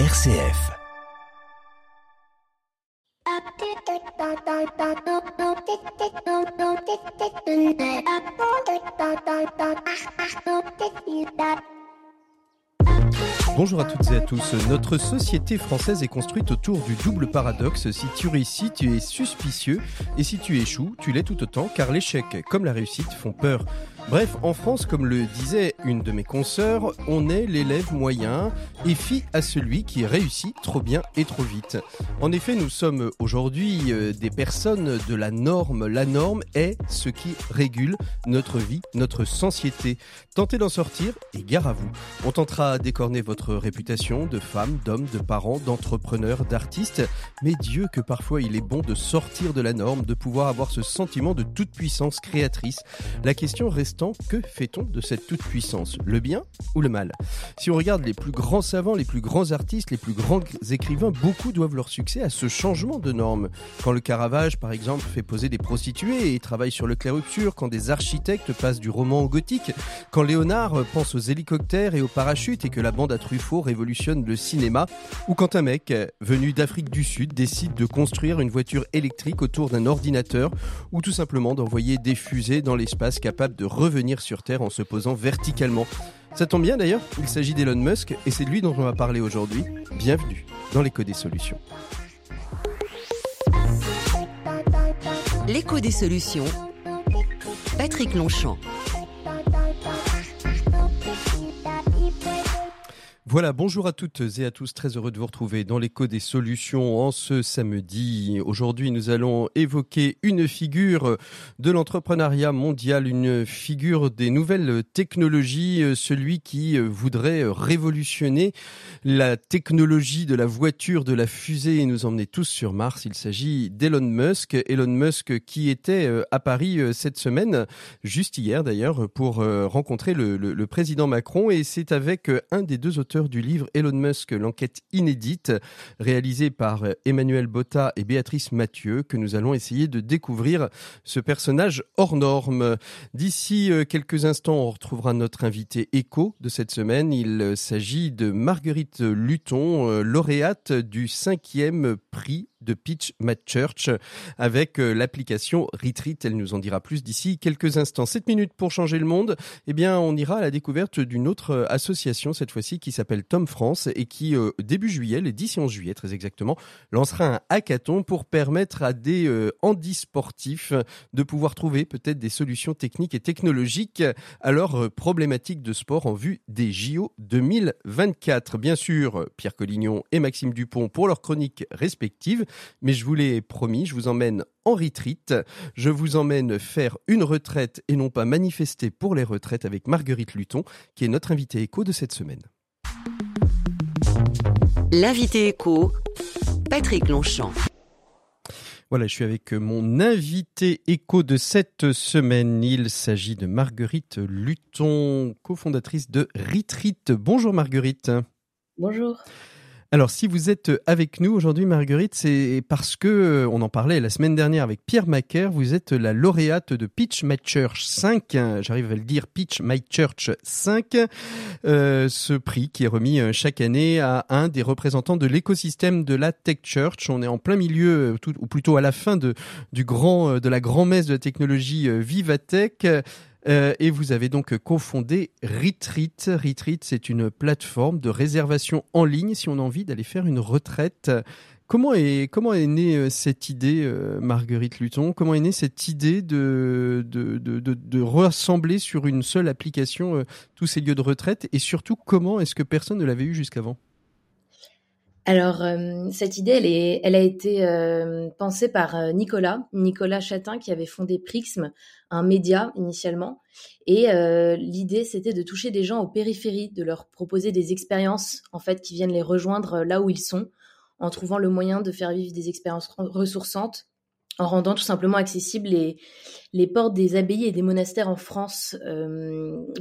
RCF. Bonjour à toutes et à tous. Notre société française est construite autour du double paradoxe. Si tu réussis, tu es suspicieux. Et si tu échoues, tu l'es tout autant, car l'échec comme la réussite font peur. Bref, en France, comme le disait une de mes consoeurs, on est l'élève moyen et fie à celui qui réussit trop bien et trop vite. En effet, nous sommes aujourd'hui euh, des personnes de la norme. La norme est ce qui régule notre vie, notre société. Tentez d'en sortir et gare à vous. On tentera d'écorner votre réputation de femme, d'homme, de parents, d'entrepreneur, d'artiste. Mais Dieu que parfois il est bon de sortir de la norme, de pouvoir avoir ce sentiment de toute puissance créatrice. La question reste que fait-on de cette toute-puissance Le bien ou le mal? Si on regarde les plus grands savants, les plus grands artistes, les plus grands écrivains, beaucoup doivent leur succès à ce changement de normes. Quand le Caravage, par exemple, fait poser des prostituées et travaille sur le clair-obscur, quand des architectes passent du roman au gothique, quand Léonard pense aux hélicoptères et aux parachutes et que la bande à Truffaut révolutionne le cinéma, ou quand un mec venu d'Afrique du Sud décide de construire une voiture électrique autour d'un ordinateur, ou tout simplement d'envoyer des fusées dans l'espace capables de revenir sur Terre en se posant verticalement. Ça tombe bien d'ailleurs, il s'agit d'Elon Musk et c'est de lui dont on va parler aujourd'hui. Bienvenue dans l'écho des solutions. L'écho des solutions. Patrick Longchamp. Voilà, bonjour à toutes et à tous, très heureux de vous retrouver dans l'écho des solutions en ce samedi. Aujourd'hui, nous allons évoquer une figure de l'entrepreneuriat mondial, une figure des nouvelles technologies, celui qui voudrait révolutionner la technologie de la voiture, de la fusée et nous emmener tous sur Mars. Il s'agit d'Elon Musk. Elon Musk qui était à Paris cette semaine, juste hier d'ailleurs, pour rencontrer le, le président Macron et c'est avec un des deux auteurs du livre Elon Musk, l'enquête inédite, réalisée par Emmanuel Botta et Béatrice Mathieu, que nous allons essayer de découvrir ce personnage hors norme. D'ici euh, quelques instants, on retrouvera notre invité écho de cette semaine. Il s'agit de Marguerite Luton, euh, lauréate du cinquième prix de Pitch Church avec euh, l'application Retreat. Elle nous en dira plus d'ici quelques instants. 7 minutes pour changer le monde. Eh bien, on ira à la découverte d'une autre euh, association, cette fois-ci, qui s'appelle Tom France et qui, euh, début juillet, le 10 11 juillet très exactement, lancera un hackathon pour permettre à des handisportifs de pouvoir trouver peut-être des solutions techniques et technologiques à leurs problématiques de sport en vue des JO 2024. Bien sûr, Pierre Collignon et Maxime Dupont pour leurs chroniques respectives. Mais je vous l'ai promis, je vous emmène en retreat. Je vous emmène faire une retraite et non pas manifester pour les retraites avec Marguerite Luton, qui est notre invitée écho de cette semaine. L'invité écho, Patrick Longchamp. Voilà, je suis avec mon invité écho de cette semaine. Il s'agit de Marguerite Luton, cofondatrice de Retreat. Bonjour Marguerite. Bonjour. Alors, si vous êtes avec nous aujourd'hui, Marguerite, c'est parce que, euh, on en parlait la semaine dernière avec Pierre Macaire, vous êtes la lauréate de Pitch My Church 5, j'arrive à le dire, Pitch My Church 5, euh, ce prix qui est remis euh, chaque année à un des représentants de l'écosystème de la Tech Church. On est en plein milieu, ou plutôt à la fin de, du grand, de la grand-messe de la technologie Vivatech. Euh, et vous avez donc cofondé Retreat. Retreat, c'est une plateforme de réservation en ligne si on a envie d'aller faire une retraite. Comment est, comment est née euh, cette idée, euh, Marguerite Luton Comment est née cette idée de, de, de, de, rassembler sur une seule application tous ces lieux de retraite? Et surtout, comment est-ce que personne ne l'avait eu jusqu'avant? Alors, euh, cette idée, elle, est, elle a été euh, pensée par euh, Nicolas, Nicolas Chatin, qui avait fondé Prixm, un média initialement. Et l'idée, c'était de toucher des gens aux périphéries, de leur proposer des expériences, en fait, qui viennent les rejoindre là où ils sont, en trouvant le moyen de faire vivre des expériences ressourçantes, en rendant tout simplement accessibles les, les portes des abbayes et des monastères en France,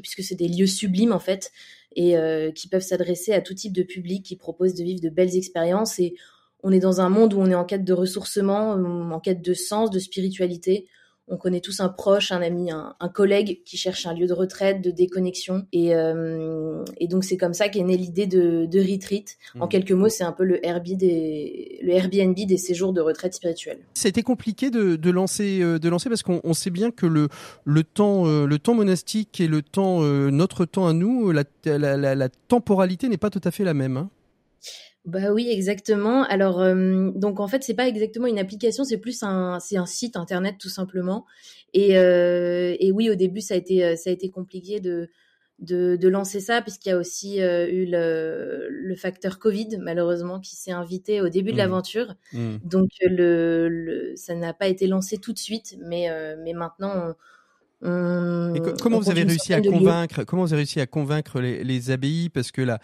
puisque c'est des lieux sublimes, en fait, et euh, qui peuvent s'adresser à tout type de public qui propose de vivre de belles expériences. Et on est dans un monde où on est en quête de ressourcement, en quête de sens, de spiritualité. On connaît tous un proche, un ami, un, collègue qui cherche un lieu de retraite, de déconnexion. Et, euh, donc c'est comme ça qu'est née l'idée de, de Retreat. En mmh. quelques mots, c'est un peu le Airbnb, des, le Airbnb des séjours de retraite spirituelle. Ça a été compliqué de, lancer, euh, de lancer parce qu'on sait bien que le, le, temps, euh, le temps monastique et le temps, notre temps à nous, la, la, temporalité n'est pas tout à fait la même. Hein. Bah oui, exactement. Alors, euh, donc en fait, c'est pas exactement une application, c'est plus un, c'est un site internet tout simplement. Et, euh, et oui, au début, ça a été, euh, ça a été compliqué de, de, de lancer ça, puisqu'il y a aussi eu le, le, facteur Covid, malheureusement, qui s'est invité au début de mmh. l'aventure. Mmh. Donc, le, le, ça n'a pas été lancé tout de suite, mais, mais maintenant, on, comment vous avez réussi à convaincre Comment vous avez réussi à convaincre les, les abbayes Parce que là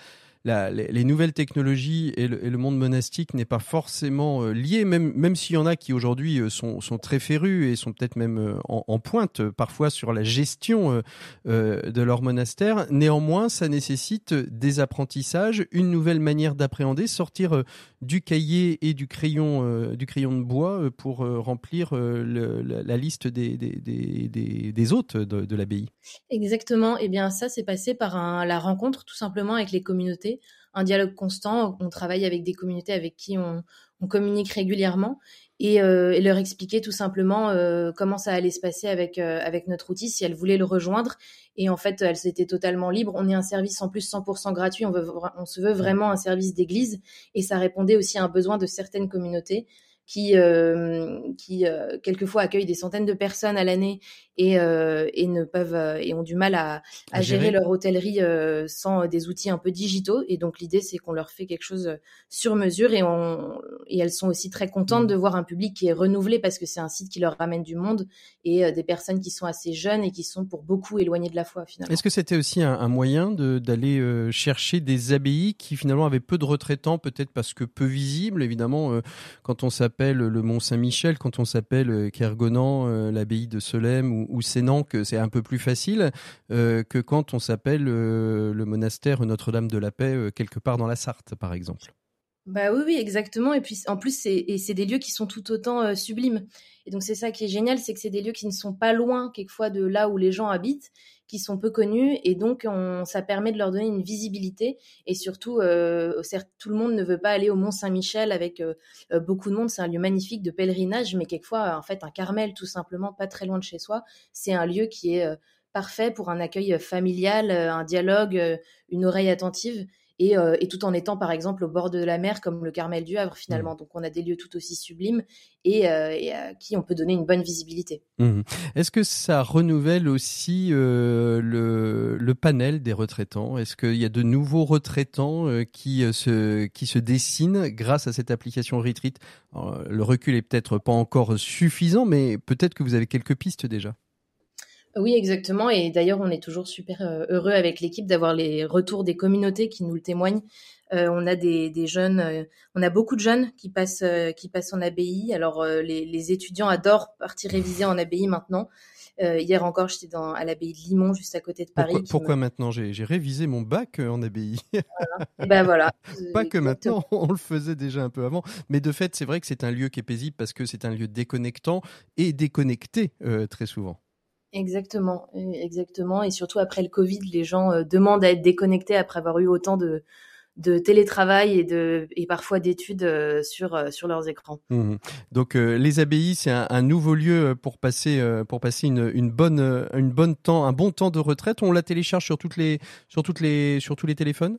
les, nouvelles technologies et le, monde monastique n'est pas forcément euh, lié, même, s'il y en a qui aujourd'hui euh, sont, très férus et sont peut-être même euh, en, pointe parfois sur la gestion de leur monastère. Néanmoins, ça nécessite des apprentissages, une nouvelle manière d'appréhender, sortir du cahier et du crayon, du crayon de bois pour remplir la, liste des, hôtes de, l'abbaye. Exactement. Et eh bien, ça, c'est passé par la rencontre tout simplement avec les communautés un dialogue constant. On travaille avec des communautés avec qui on, communique régulièrement euh, et, leur expliquer tout simplement euh, comment ça allait se passer avec, euh, avec notre outil, si elles voulaient le rejoindre. Et en fait, elles étaient totalement libres. On est un service en plus 100% gratuit. On, on se veut vraiment un service d'église. Et ça répondait aussi à un besoin de certaines communautés qui, euh, qui euh, quelquefois accueillent des centaines de personnes à l'année et, euh, et ne peuvent et ont du mal à, à, gérer. leur hôtellerie sans des outils un peu digitaux. Et donc l'idée c'est qu'on leur fait quelque chose sur mesure et, on, et elles sont aussi très contentes mmh. de voir un public qui est renouvelé parce que c'est un site qui leur ramène du monde et des personnes qui sont assez jeunes et qui sont pour beaucoup éloignées de la foi finalement. Est-ce que c'était aussi un, un moyen d'aller chercher des abbayes qui finalement avaient peu de retraitants, peut-être parce que peu visibles évidemment quand on s'appelle le Mont Saint-Michel, quand on s'appelle euh, Kergonan, euh, l'abbaye de Solem ou, ou Sénan, que c'est un peu plus facile euh, que quand on s'appelle le monastère Notre-Dame de la Paix quelque part dans la Sarthe, par exemple. Bah oui, oui, exactement. Et puis en plus, c'est des lieux qui sont tout autant sublimes. Et donc c'est ça qui est génial, c'est que c'est des lieux qui ne sont pas loin quelquefois de là où les gens habitent qui sont peu connus et donc on, ça permet de leur donner une visibilité et surtout euh, certes tout le monde ne veut pas aller au Mont Saint-Michel avec euh, euh, beaucoup de monde c'est un lieu magnifique de pèlerinage mais quelquefois en fait un Carmel tout simplement pas très loin de chez soi c'est un lieu qui est parfait pour un accueil familial un dialogue une oreille attentive euh, et, tout en étant par exemple au bord de la mer comme le Carmel du Havre finalement. Mmh. Donc on a des lieux tout aussi sublimes et, euh, à qui on peut donner une bonne visibilité. Mmh. Est-ce que ça renouvelle aussi euh, le, panel des retraitants? Est-ce qu'il y a de nouveaux retraitants qui, se, qui se dessinent grâce à cette application Retreat? Le recul est peut-être pas encore suffisant, mais peut-être que vous avez quelques pistes déjà. Oui, exactement. Et d'ailleurs, on est toujours super euh, heureux avec l'équipe d'avoir les retours des communautés qui nous le témoignent. Euh, on a des, jeunes, euh, on a beaucoup de jeunes qui passent, qui passent en abbaye. Alors, les, étudiants adorent partir réviser en abbaye maintenant. hier encore, j'étais dans, à l'abbaye de Limon, juste à côté de Paris. Pourquoi, maintenant? J'ai révisé mon bac en abbaye. Et ben voilà. Pas que maintenant, on le faisait déjà un peu avant. Mais de fait, c'est vrai que c'est un lieu qui est paisible parce que c'est un lieu déconnectant et déconnecté très souvent. Exactement, exactement. Et surtout après le Covid, les gens euh, demandent à être déconnectés après avoir eu autant de, de télétravail et, de, et parfois d'études euh, sur, euh, sur leurs écrans. Mmh Donc les abbayes, c'est un, nouveau lieu pour passer, pour passer une, une, bonne, une bonne temps, un bon temps de retraite. On la télécharge sur, toutes les, sur, toutes les, sur tous les téléphones?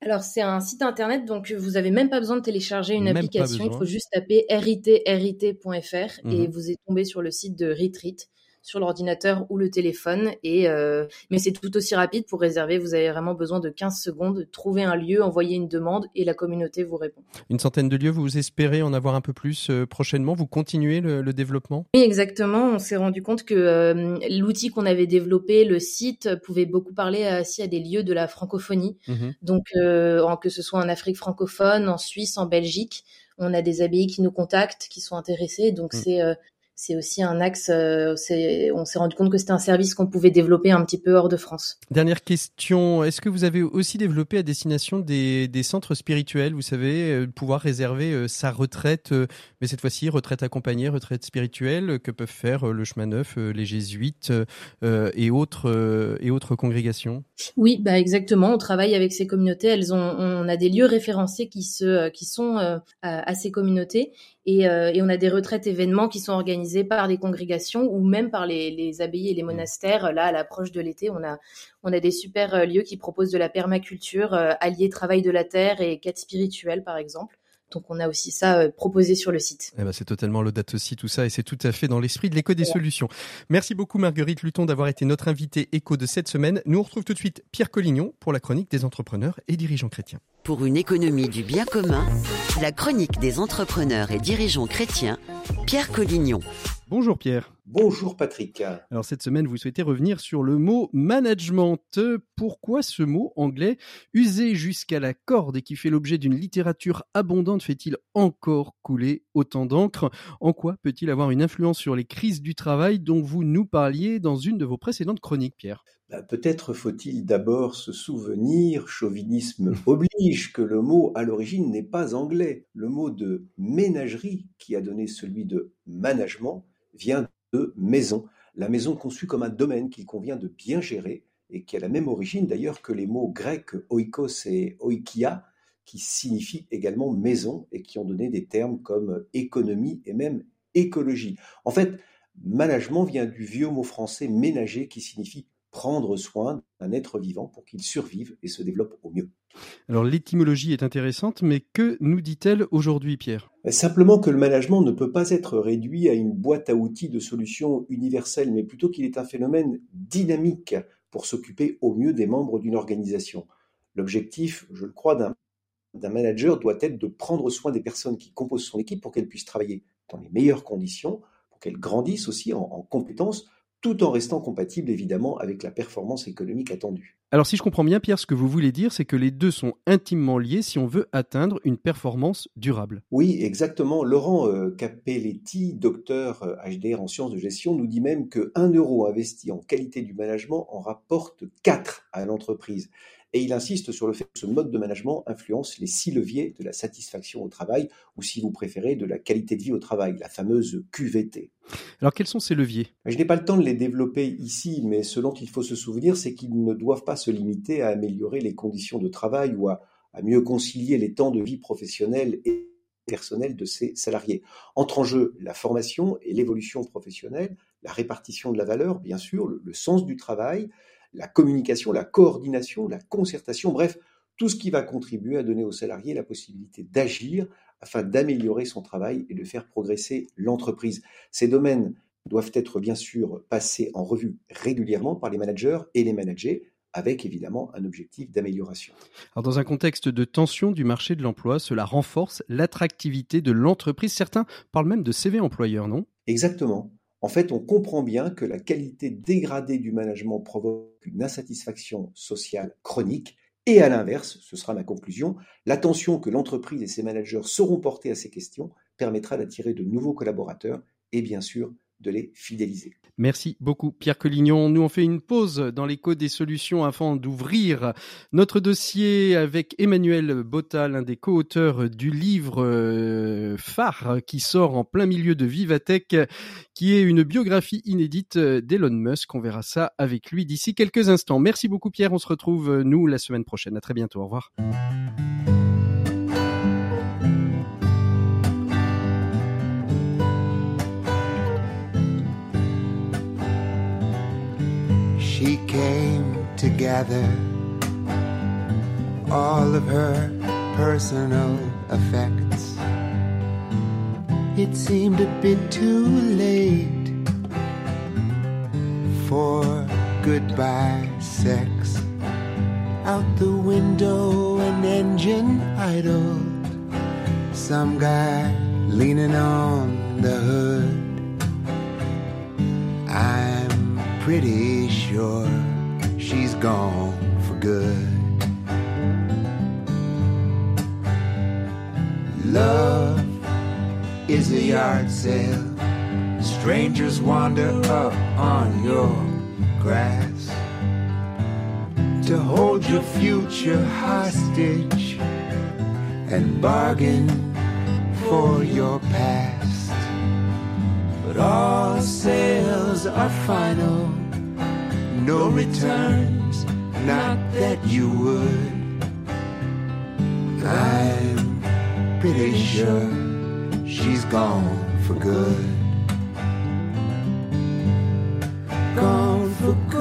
Alors c'est un site internet, donc vous avez même pas besoin de télécharger une application. Il faut juste taper rit.fr et mmh vous êtes tombé sur le site de Retreat sur l'ordinateur ou le téléphone. Et, euh, mais c'est tout aussi rapide pour réserver. Vous avez vraiment besoin de 15 secondes, trouver un lieu, envoyer une demande et la communauté vous répond. Une centaine de lieux, vous espérez en avoir un peu plus euh, prochainement Vous continuez le, développement? Oui, exactement. On s'est rendu compte que euh, l'outil qu'on avait développé, le site, pouvait beaucoup parler aussi à des lieux de la francophonie. Mmh Donc, que ce soit en Afrique francophone, en Suisse, en Belgique, on a des abbayes qui nous contactent, qui sont intéressés. Donc, mmh. c'est c'est aussi un axe. on s'est rendu compte que c'était un service qu'on pouvait développer un petit peu hors de France. Dernière question est-ce que vous avez aussi développé à destination des, des centres spirituels Vous savez, pouvoir réserver sa retraite, mais cette fois-ci retraite accompagnée, retraite spirituelle, que peuvent faire le chemin neuf, les jésuites et autres et autres congrégations? Oui, bah exactement. On travaille avec ces communautés. Elles ont, on a des lieux référencés qui se, qui sont à, à ces communautés euh, et, on a des retraites événements qui sont organisés par des congrégations ou même par les, abbayes et les mmh. monastères. Là, à l'approche de l'été, on a, on a des super euh, lieux qui proposent de la permaculture, euh, alliés travail de la terre et quête spirituelle, par exemple. Donc on a aussi ça euh, proposé sur le site. Eh ben, c'est totalement l'audate aussi tout ça et c'est tout à fait dans l'esprit de l'écho des solutions. Merci beaucoup Marguerite Luton d'avoir été notre invitée écho de cette semaine. Nous on retrouve tout de suite Pierre Collignon pour la chronique des entrepreneurs et dirigeants chrétiens. Pour une économie du bien commun, la chronique des entrepreneurs et dirigeants chrétiens, Pierre Collignon. Bonjour Pierre. Bonjour Patrick. Alors cette semaine, vous souhaitez revenir sur le mot management. Pourquoi ce mot anglais, usé jusqu'à la corde et qui fait l'objet d'une littérature abondante, fait-il encore couler autant d'encre? En quoi peut-il avoir une influence sur les crises du travail dont vous nous parliez dans une de vos précédentes chroniques, Pierre? Bah, Peut-être faut-il d'abord se souvenir, chauvinisme oblige, que le mot à l'origine n'est pas anglais. Le mot de ménagerie, qui a donné celui de management, vient de maison. La maison conçue comme un domaine qu'il convient de bien gérer et qui a la même origine d'ailleurs que les mots grecs oikos et oikia, qui signifient également maison et qui ont donné des termes comme économie et même écologie. En fait, management vient du vieux mot français ménager qui signifie prendre soin d'un être vivant pour qu'il survive et se développe au mieux. Alors l'étymologie est intéressante, mais que nous dit-elle aujourd'hui, Pierre? Simplement que le management ne peut pas être réduit à une boîte à outils de solutions universelles, mais plutôt qu'il est un phénomène dynamique pour s'occuper au mieux des membres d'une organisation. L'objectif, je le crois, d'un manager doit être de prendre soin des personnes qui composent son équipe pour qu'elles puissent travailler dans les meilleures conditions, pour qu'elles grandissent aussi en, en compétences, tout en restant compatible évidemment avec la performance économique attendue. Alors si je comprends bien Pierre, ce que vous voulez dire, c'est que les deux sont intimement liés si on veut atteindre une performance durable. Oui, exactement. Laurent euh, Capelletti, docteur HDR euh, en sciences de gestion, nous dit même que 1 euro investi en qualité du management en rapporte 4 à l'entreprise. Et il insiste sur le fait que ce mode de management influence les six leviers de la satisfaction au travail, ou si vous préférez, de la qualité de vie au travail, la fameuse QVT. Alors quels sont ces leviers? Je n'ai pas le temps de les développer ici, mais ce dont il faut se souvenir, c'est qu'ils ne doivent pas se limiter à améliorer les conditions de travail ou à, mieux concilier les temps de vie professionnelle et personnelle de ses salariés. Entre en jeu la formation et l'évolution professionnelle, la répartition de la valeur, bien sûr, le sens du travail, la communication, la coordination, la concertation, bref, tout ce qui va contribuer à donner aux salariés la possibilité d'agir afin d'améliorer son travail et de faire progresser l'entreprise. Ces domaines doivent être bien sûr passés en revue régulièrement par les managers et les managers avec évidemment un objectif d'amélioration. Alors dans un contexte de tension du marché de l'emploi, cela renforce l'attractivité de l'entreprise. Certains parlent même de CV employeur, non? Exactement. En fait, on comprend bien que la qualité dégradée du management provoque une insatisfaction sociale chronique. Et à l'inverse, ce sera ma conclusion, l'attention que l'entreprise et ses managers sauront porter à ces questions permettra d'attirer de nouveaux collaborateurs et bien sûr de les fidéliser. Merci beaucoup Pierre Collignon. Nous on fait une pause dans l'écho des solutions afin d'ouvrir notre dossier avec Emmanuel Botta, l'un des co-auteurs du livre euh, phare qui sort en plein milieu de Vivatech, qui est une biographie inédite d'Elon Musk. On verra ça avec lui d'ici quelques instants. Merci beaucoup Pierre. On se retrouve nous la semaine prochaine. À très bientôt. Au revoir. Gather all of her personal effects. It seemed a bit too late for goodbye sex. Out the window, an engine idled. Some guy leaning on the hood. I'm pretty sure she's gone for good. Love is a yard sale Strangers wander up on your grass to hold your future hostage and bargain for your past. But all sales are final, no returns, not that you would. I'm pretty sure she's gone for good. Gone for good.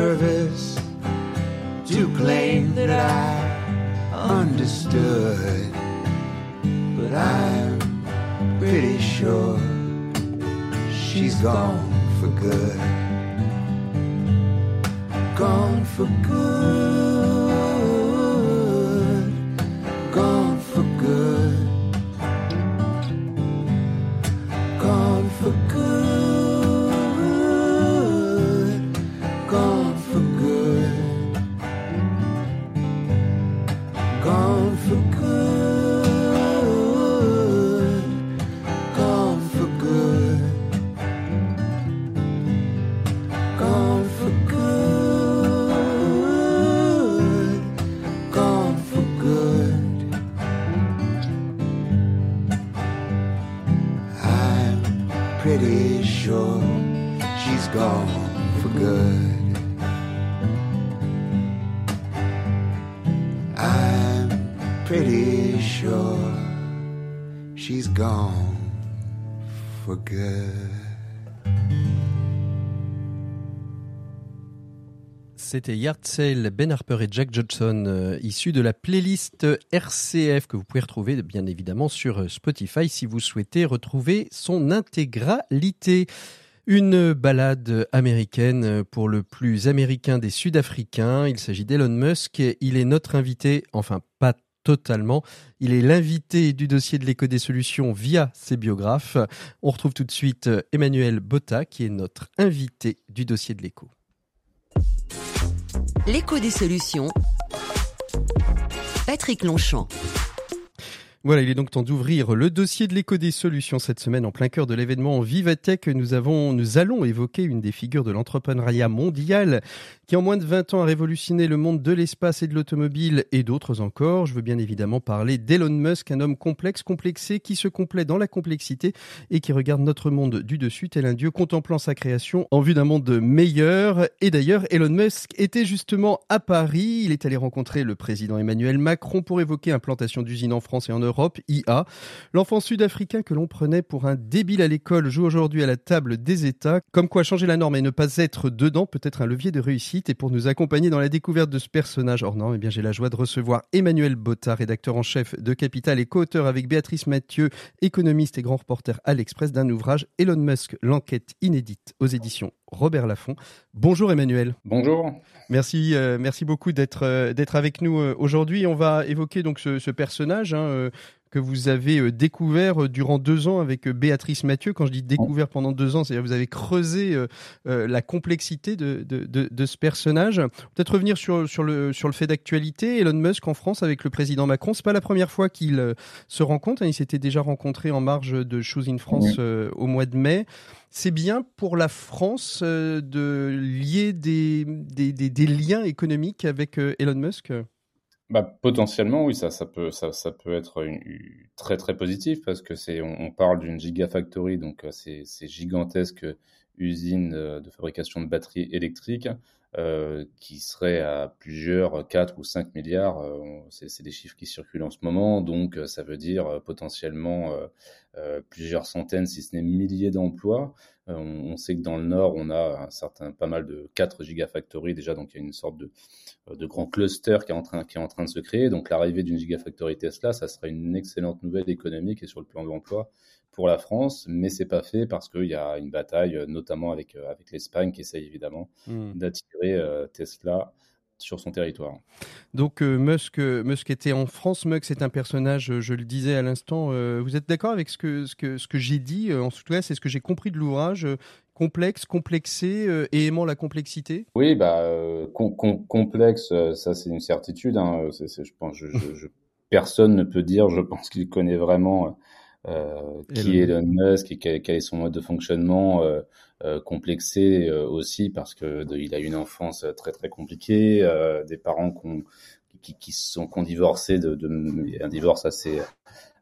Disservice to claim that I understood. But I'm pretty sure she's gone for good. Gone for good. C'était Yard Sale, Ben Harper et Jack Johnson, euh, issus de la playlist RCF que vous pouvez retrouver bien évidemment sur euh, Spotify si vous souhaitez retrouver son intégralité. Une balade américaine pour le plus américain des Sud-Africains. Il s'agit d'Elon Musk. Il est notre invité, enfin pas totalement. Il est l'invité du dossier de l'éco des solutions via ses biographes. On retrouve tout de suite Emmanuel Botta qui est notre invité du dossier de l'éco. L'écho des solutions. Patrick Longchamp. Voilà, il est donc temps d'ouvrir le dossier de l'éco des solutions cette semaine en plein cœur de l'événement Vivatech. Nous avons, nous allons évoquer une des figures de l'entrepreneuriat mondial qui en moins de 20 ans a révolutionné le monde de l'espace et de l'automobile et d'autres encore. Je veux bien évidemment parler d'Elon Musk, un homme complexe, complexé, qui se complaît dans la complexité et qui regarde notre monde du dessus tel un dieu contemplant sa création en vue d'un monde meilleur. Et d'ailleurs, Elon Musk était justement à Paris. Il est allé rencontrer le président Emmanuel Macron pour évoquer implantation d'usines en France et en Europe, IA. L'enfant sud-africain que l'on prenait pour un débile à l'école joue aujourd'hui à la table des États. Comme quoi changer la norme et ne pas être dedans peut être un levier de réussite. Et pour nous accompagner dans la découverte de ce personnage norme, eh j'ai la joie de recevoir Emmanuel Botta, rédacteur en chef de Capital et co-auteur avec Béatrice Mathieu, économiste et grand reporter à l'Express d'un ouvrage Elon Musk, l'enquête inédite aux éditions Robert Laffont. Bonjour Emmanuel. Bonjour. Merci, euh, merci beaucoup d'être euh, d'être avec nous euh, aujourd'hui. On va évoquer donc ce, ce personnage hein, que vous avez découvert durant deux ans avec Béatrice Mathieu. Quand je dis découvert pendant deux ans, c'est-à-dire que vous avez creusé la complexité de, de, de, de ce personnage. Peut-être revenir sur, sur, le, sur le fait d'actualité. Elon Musk en France avec le président Macron, c'est pas la première fois qu'il se rencontre. Hein. Il s'était déjà rencontré en marge de Shoes in France au mois de mai. C'est bien pour la France euh, de lier des, des, des, liens économiques avec euh, Elon Musk? Bah, potentiellement, oui, ça, ça, peut, ça, ça peut être une, très très positif parce que c'est, on, parle d'une gigafactory, donc euh, c'est, c'est gigantesque usine de fabrication de batteries électriques euh, qui serait à plusieurs 4 ou 5 milliards. Euh, c'est des chiffres qui circulent en ce moment, donc euh, ça veut dire potentiellement plusieurs centaines, si ce n'est milliers d'emplois. On, sait que dans le Nord, on a un certain, pas mal de 4 gigafactories déjà, donc il y a une sorte de, de grand cluster qui est, en train, qui est en train de se créer. Donc l'arrivée d'une gigafactory Tesla, ça serait une excellente nouvelle économique et sur le plan de l'emploi pour la France, mais c'est pas fait parce qu'il y a une bataille, euh, notamment avec, euh, avec l'Espagne, qui essaye évidemment hmm. d'attirer euh, Tesla sur son territoire. Donc Musk, Musk était en France. Musk c'est un personnage, je le disais à l'instant. vous êtes d'accord avec ce que, ce que, ce que j'ai dit En tout cas, c'est ce que j'ai compris de l'ouvrage. Complexe, complexé et aimant la complexité? Oui, bah, complexe, ça c'est une certitude. Hein. je pense, je, personne ne peut dire, je pense qu'il connaît vraiment euh, qui est Elon Musk et quel, est son mode de fonctionnement euh, euh, complexé aussi parce que il a une enfance très très compliquée, des parents qui, qui, sont qui ont divorcé de, de, un divorce assez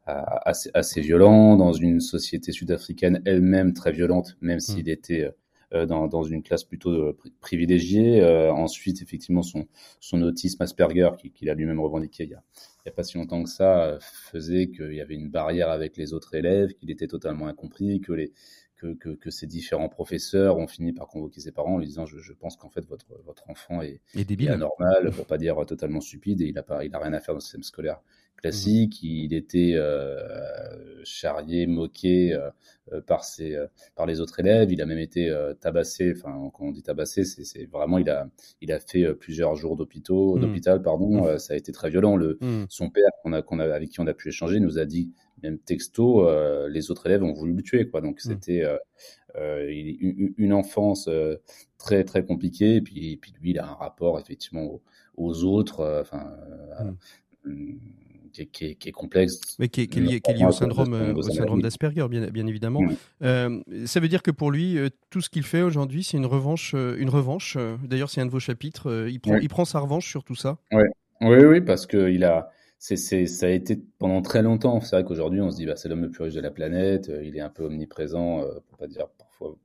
assez, assez violent dans une société sud-africaine elle-même très violente, même s'il mmh. était dans, dans, une classe plutôt privilégiée. ensuite, effectivement, son, son autisme Asperger, qu'il a lui-même revendiqué il y a, il a pas si longtemps que ça, euh, faisait qu'il y avait une barrière avec les autres élèves, qu'il était totalement incompris, que les que, que, que, ces différents professeurs ont fini par convoquer ses parents en lui disant je, je pense qu'en fait votre, votre enfant est, est, anormal, pour pas dire totalement stupide, et il a, pas, il a rien à faire dans le système scolaire classique. Il était euh, charrié, moqué euh, euh, par ses, euh, par les autres élèves. Il a même été tabassé. Enfin, quand on dit tabassé, c'est vraiment il a, il a fait plusieurs jours d'hôpital, mmh. d'hôpital, pardon. Mmh. ça a été très violent. Le, mmh. Son père, qu'on a, qu'on a, avec qui on a pu échanger, nous a dit même texto, les autres élèves ont voulu le tuer, quoi. Donc c'était une, une, enfance très très compliquée. Et puis, et puis lui, il a un rapport effectivement aux, aux autres. Enfin qui est, qui, est, complexe. Mais qui est, lié, au syndrome, euh, au syndrome d'Asperger, bien, bien, évidemment. Euh, ça veut dire que pour lui, euh, tout ce qu'il fait aujourd'hui, c'est une revanche. une revanche. D'ailleurs, c'est un de vos chapitres. il, prend, il prend sa revanche sur tout ça. Ouais. Oui, oui, parce qu'il a. C'est, c'est, ça a été pendant très longtemps. C'est vrai qu'aujourd'hui, on se dit, bah, c'est l'homme le plus riche de la planète. Il est un peu omniprésent, pour pas dire parfois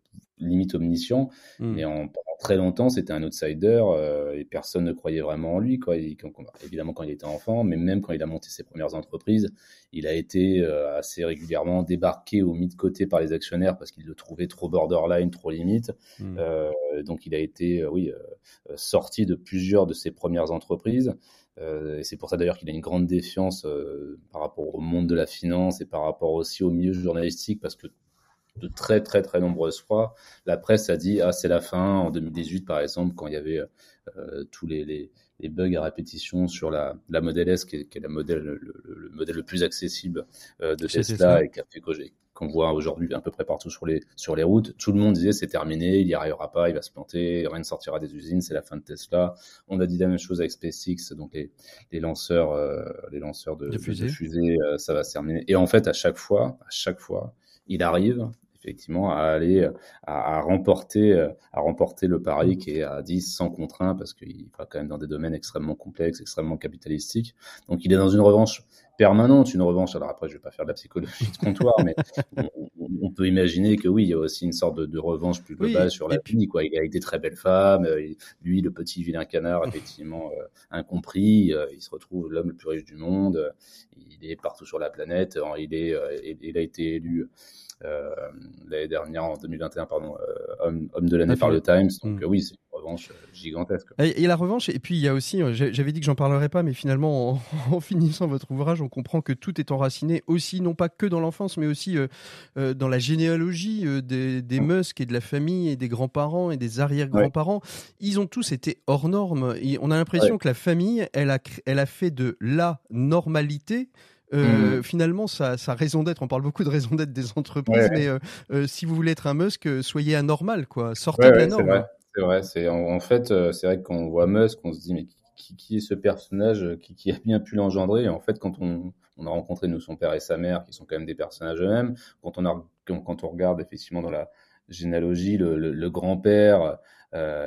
limite omniscient. Mais en, pendant très longtemps, c'était un outsider euh, et personne ne croyait vraiment en lui. Quoi. évidemment, quand il était enfant, mais même quand il a monté ses premières entreprises, il a été euh, assez régulièrement débarqué ou mis de côté par les actionnaires parce qu'il le trouvait trop borderline, trop limite. Hmm. Euh, donc, il a été, oui, sorti de plusieurs de ses premières entreprises. et c'est pour ça d'ailleurs qu'il a une grande défiance par rapport au monde de la finance et par rapport aussi au milieu journalistique parce que de très très très nombreuses fois, la presse a dit ah c'est la fin en 2018 par exemple quand il y avait euh, tous les, les, les, bugs à répétition sur la, la Model S qui est, qui est la modèle, le, le, modèle le plus accessible euh, de Tesla et qui a fait qu'on voit aujourd'hui à peu près partout sur les sur les routes. Tout le monde disait c'est terminé, il n'y arrivera pas, il va se planter, rien ne sortira des usines, c'est la fin de Tesla. On a dit la même chose avec SpaceX, donc les, les lanceurs euh, les lanceurs de, de fusées, euh, ça va se terminer. Et en fait à chaque fois, à chaque fois, il arrive effectivement à aller à, remporter à remporter le pari qui est à 10 sans contraint parce qu'il va quand même dans des domaines extrêmement complexes, extrêmement capitalistiques. Donc il est dans une revanche permanente, une revanche. Alors après, je vais pas faire de la psychologie de comptoir, mais on, peut imaginer que oui, il y a aussi une sorte de, revanche plus globale sur la vie. Quoi. Il a été très belle femme, euh, lui, le petit vilain canard, effectivement euh, incompris. Euh, il se retrouve l'homme le plus riche du monde. il est partout sur la planète. Il est, il a été élu l'année dernière, en 2021, pardon, homme, homme, de l'année par le Times. Donc mm. oui, c'est revanche euh, gigantesque. Et, la revanche, et puis il y a aussi, j'avais dit que j'en parlerais pas, mais finalement, en, finissant votre ouvrage, on comprend que tout est enraciné aussi, non pas que dans l'enfance, mais aussi dans la généalogie des, des mm. Musk et de la famille et des grands-parents et des arrière-grands-parents. Ils ont tous été hors normes. on a l'impression que la famille, elle a, elle a fait de la normalité euh, mm. finalement, sa, raison d'être, on parle beaucoup de raison d'être des entreprises, mais euh, si vous voulez être un Musk, soyez anormal, quoi. Sortez de la norme. C'est vrai, c'est en, fait, c'est vrai qu'on voit Musk, on se dit mais qui, est ce personnage qui, qui, a bien pu l'engendrer? En fait, quand on, a rencontré nous son père et sa mère, qui sont quand même des personnages eux-mêmes, quand on a, quand on regarde effectivement dans la généalogie, le, grand-père euh,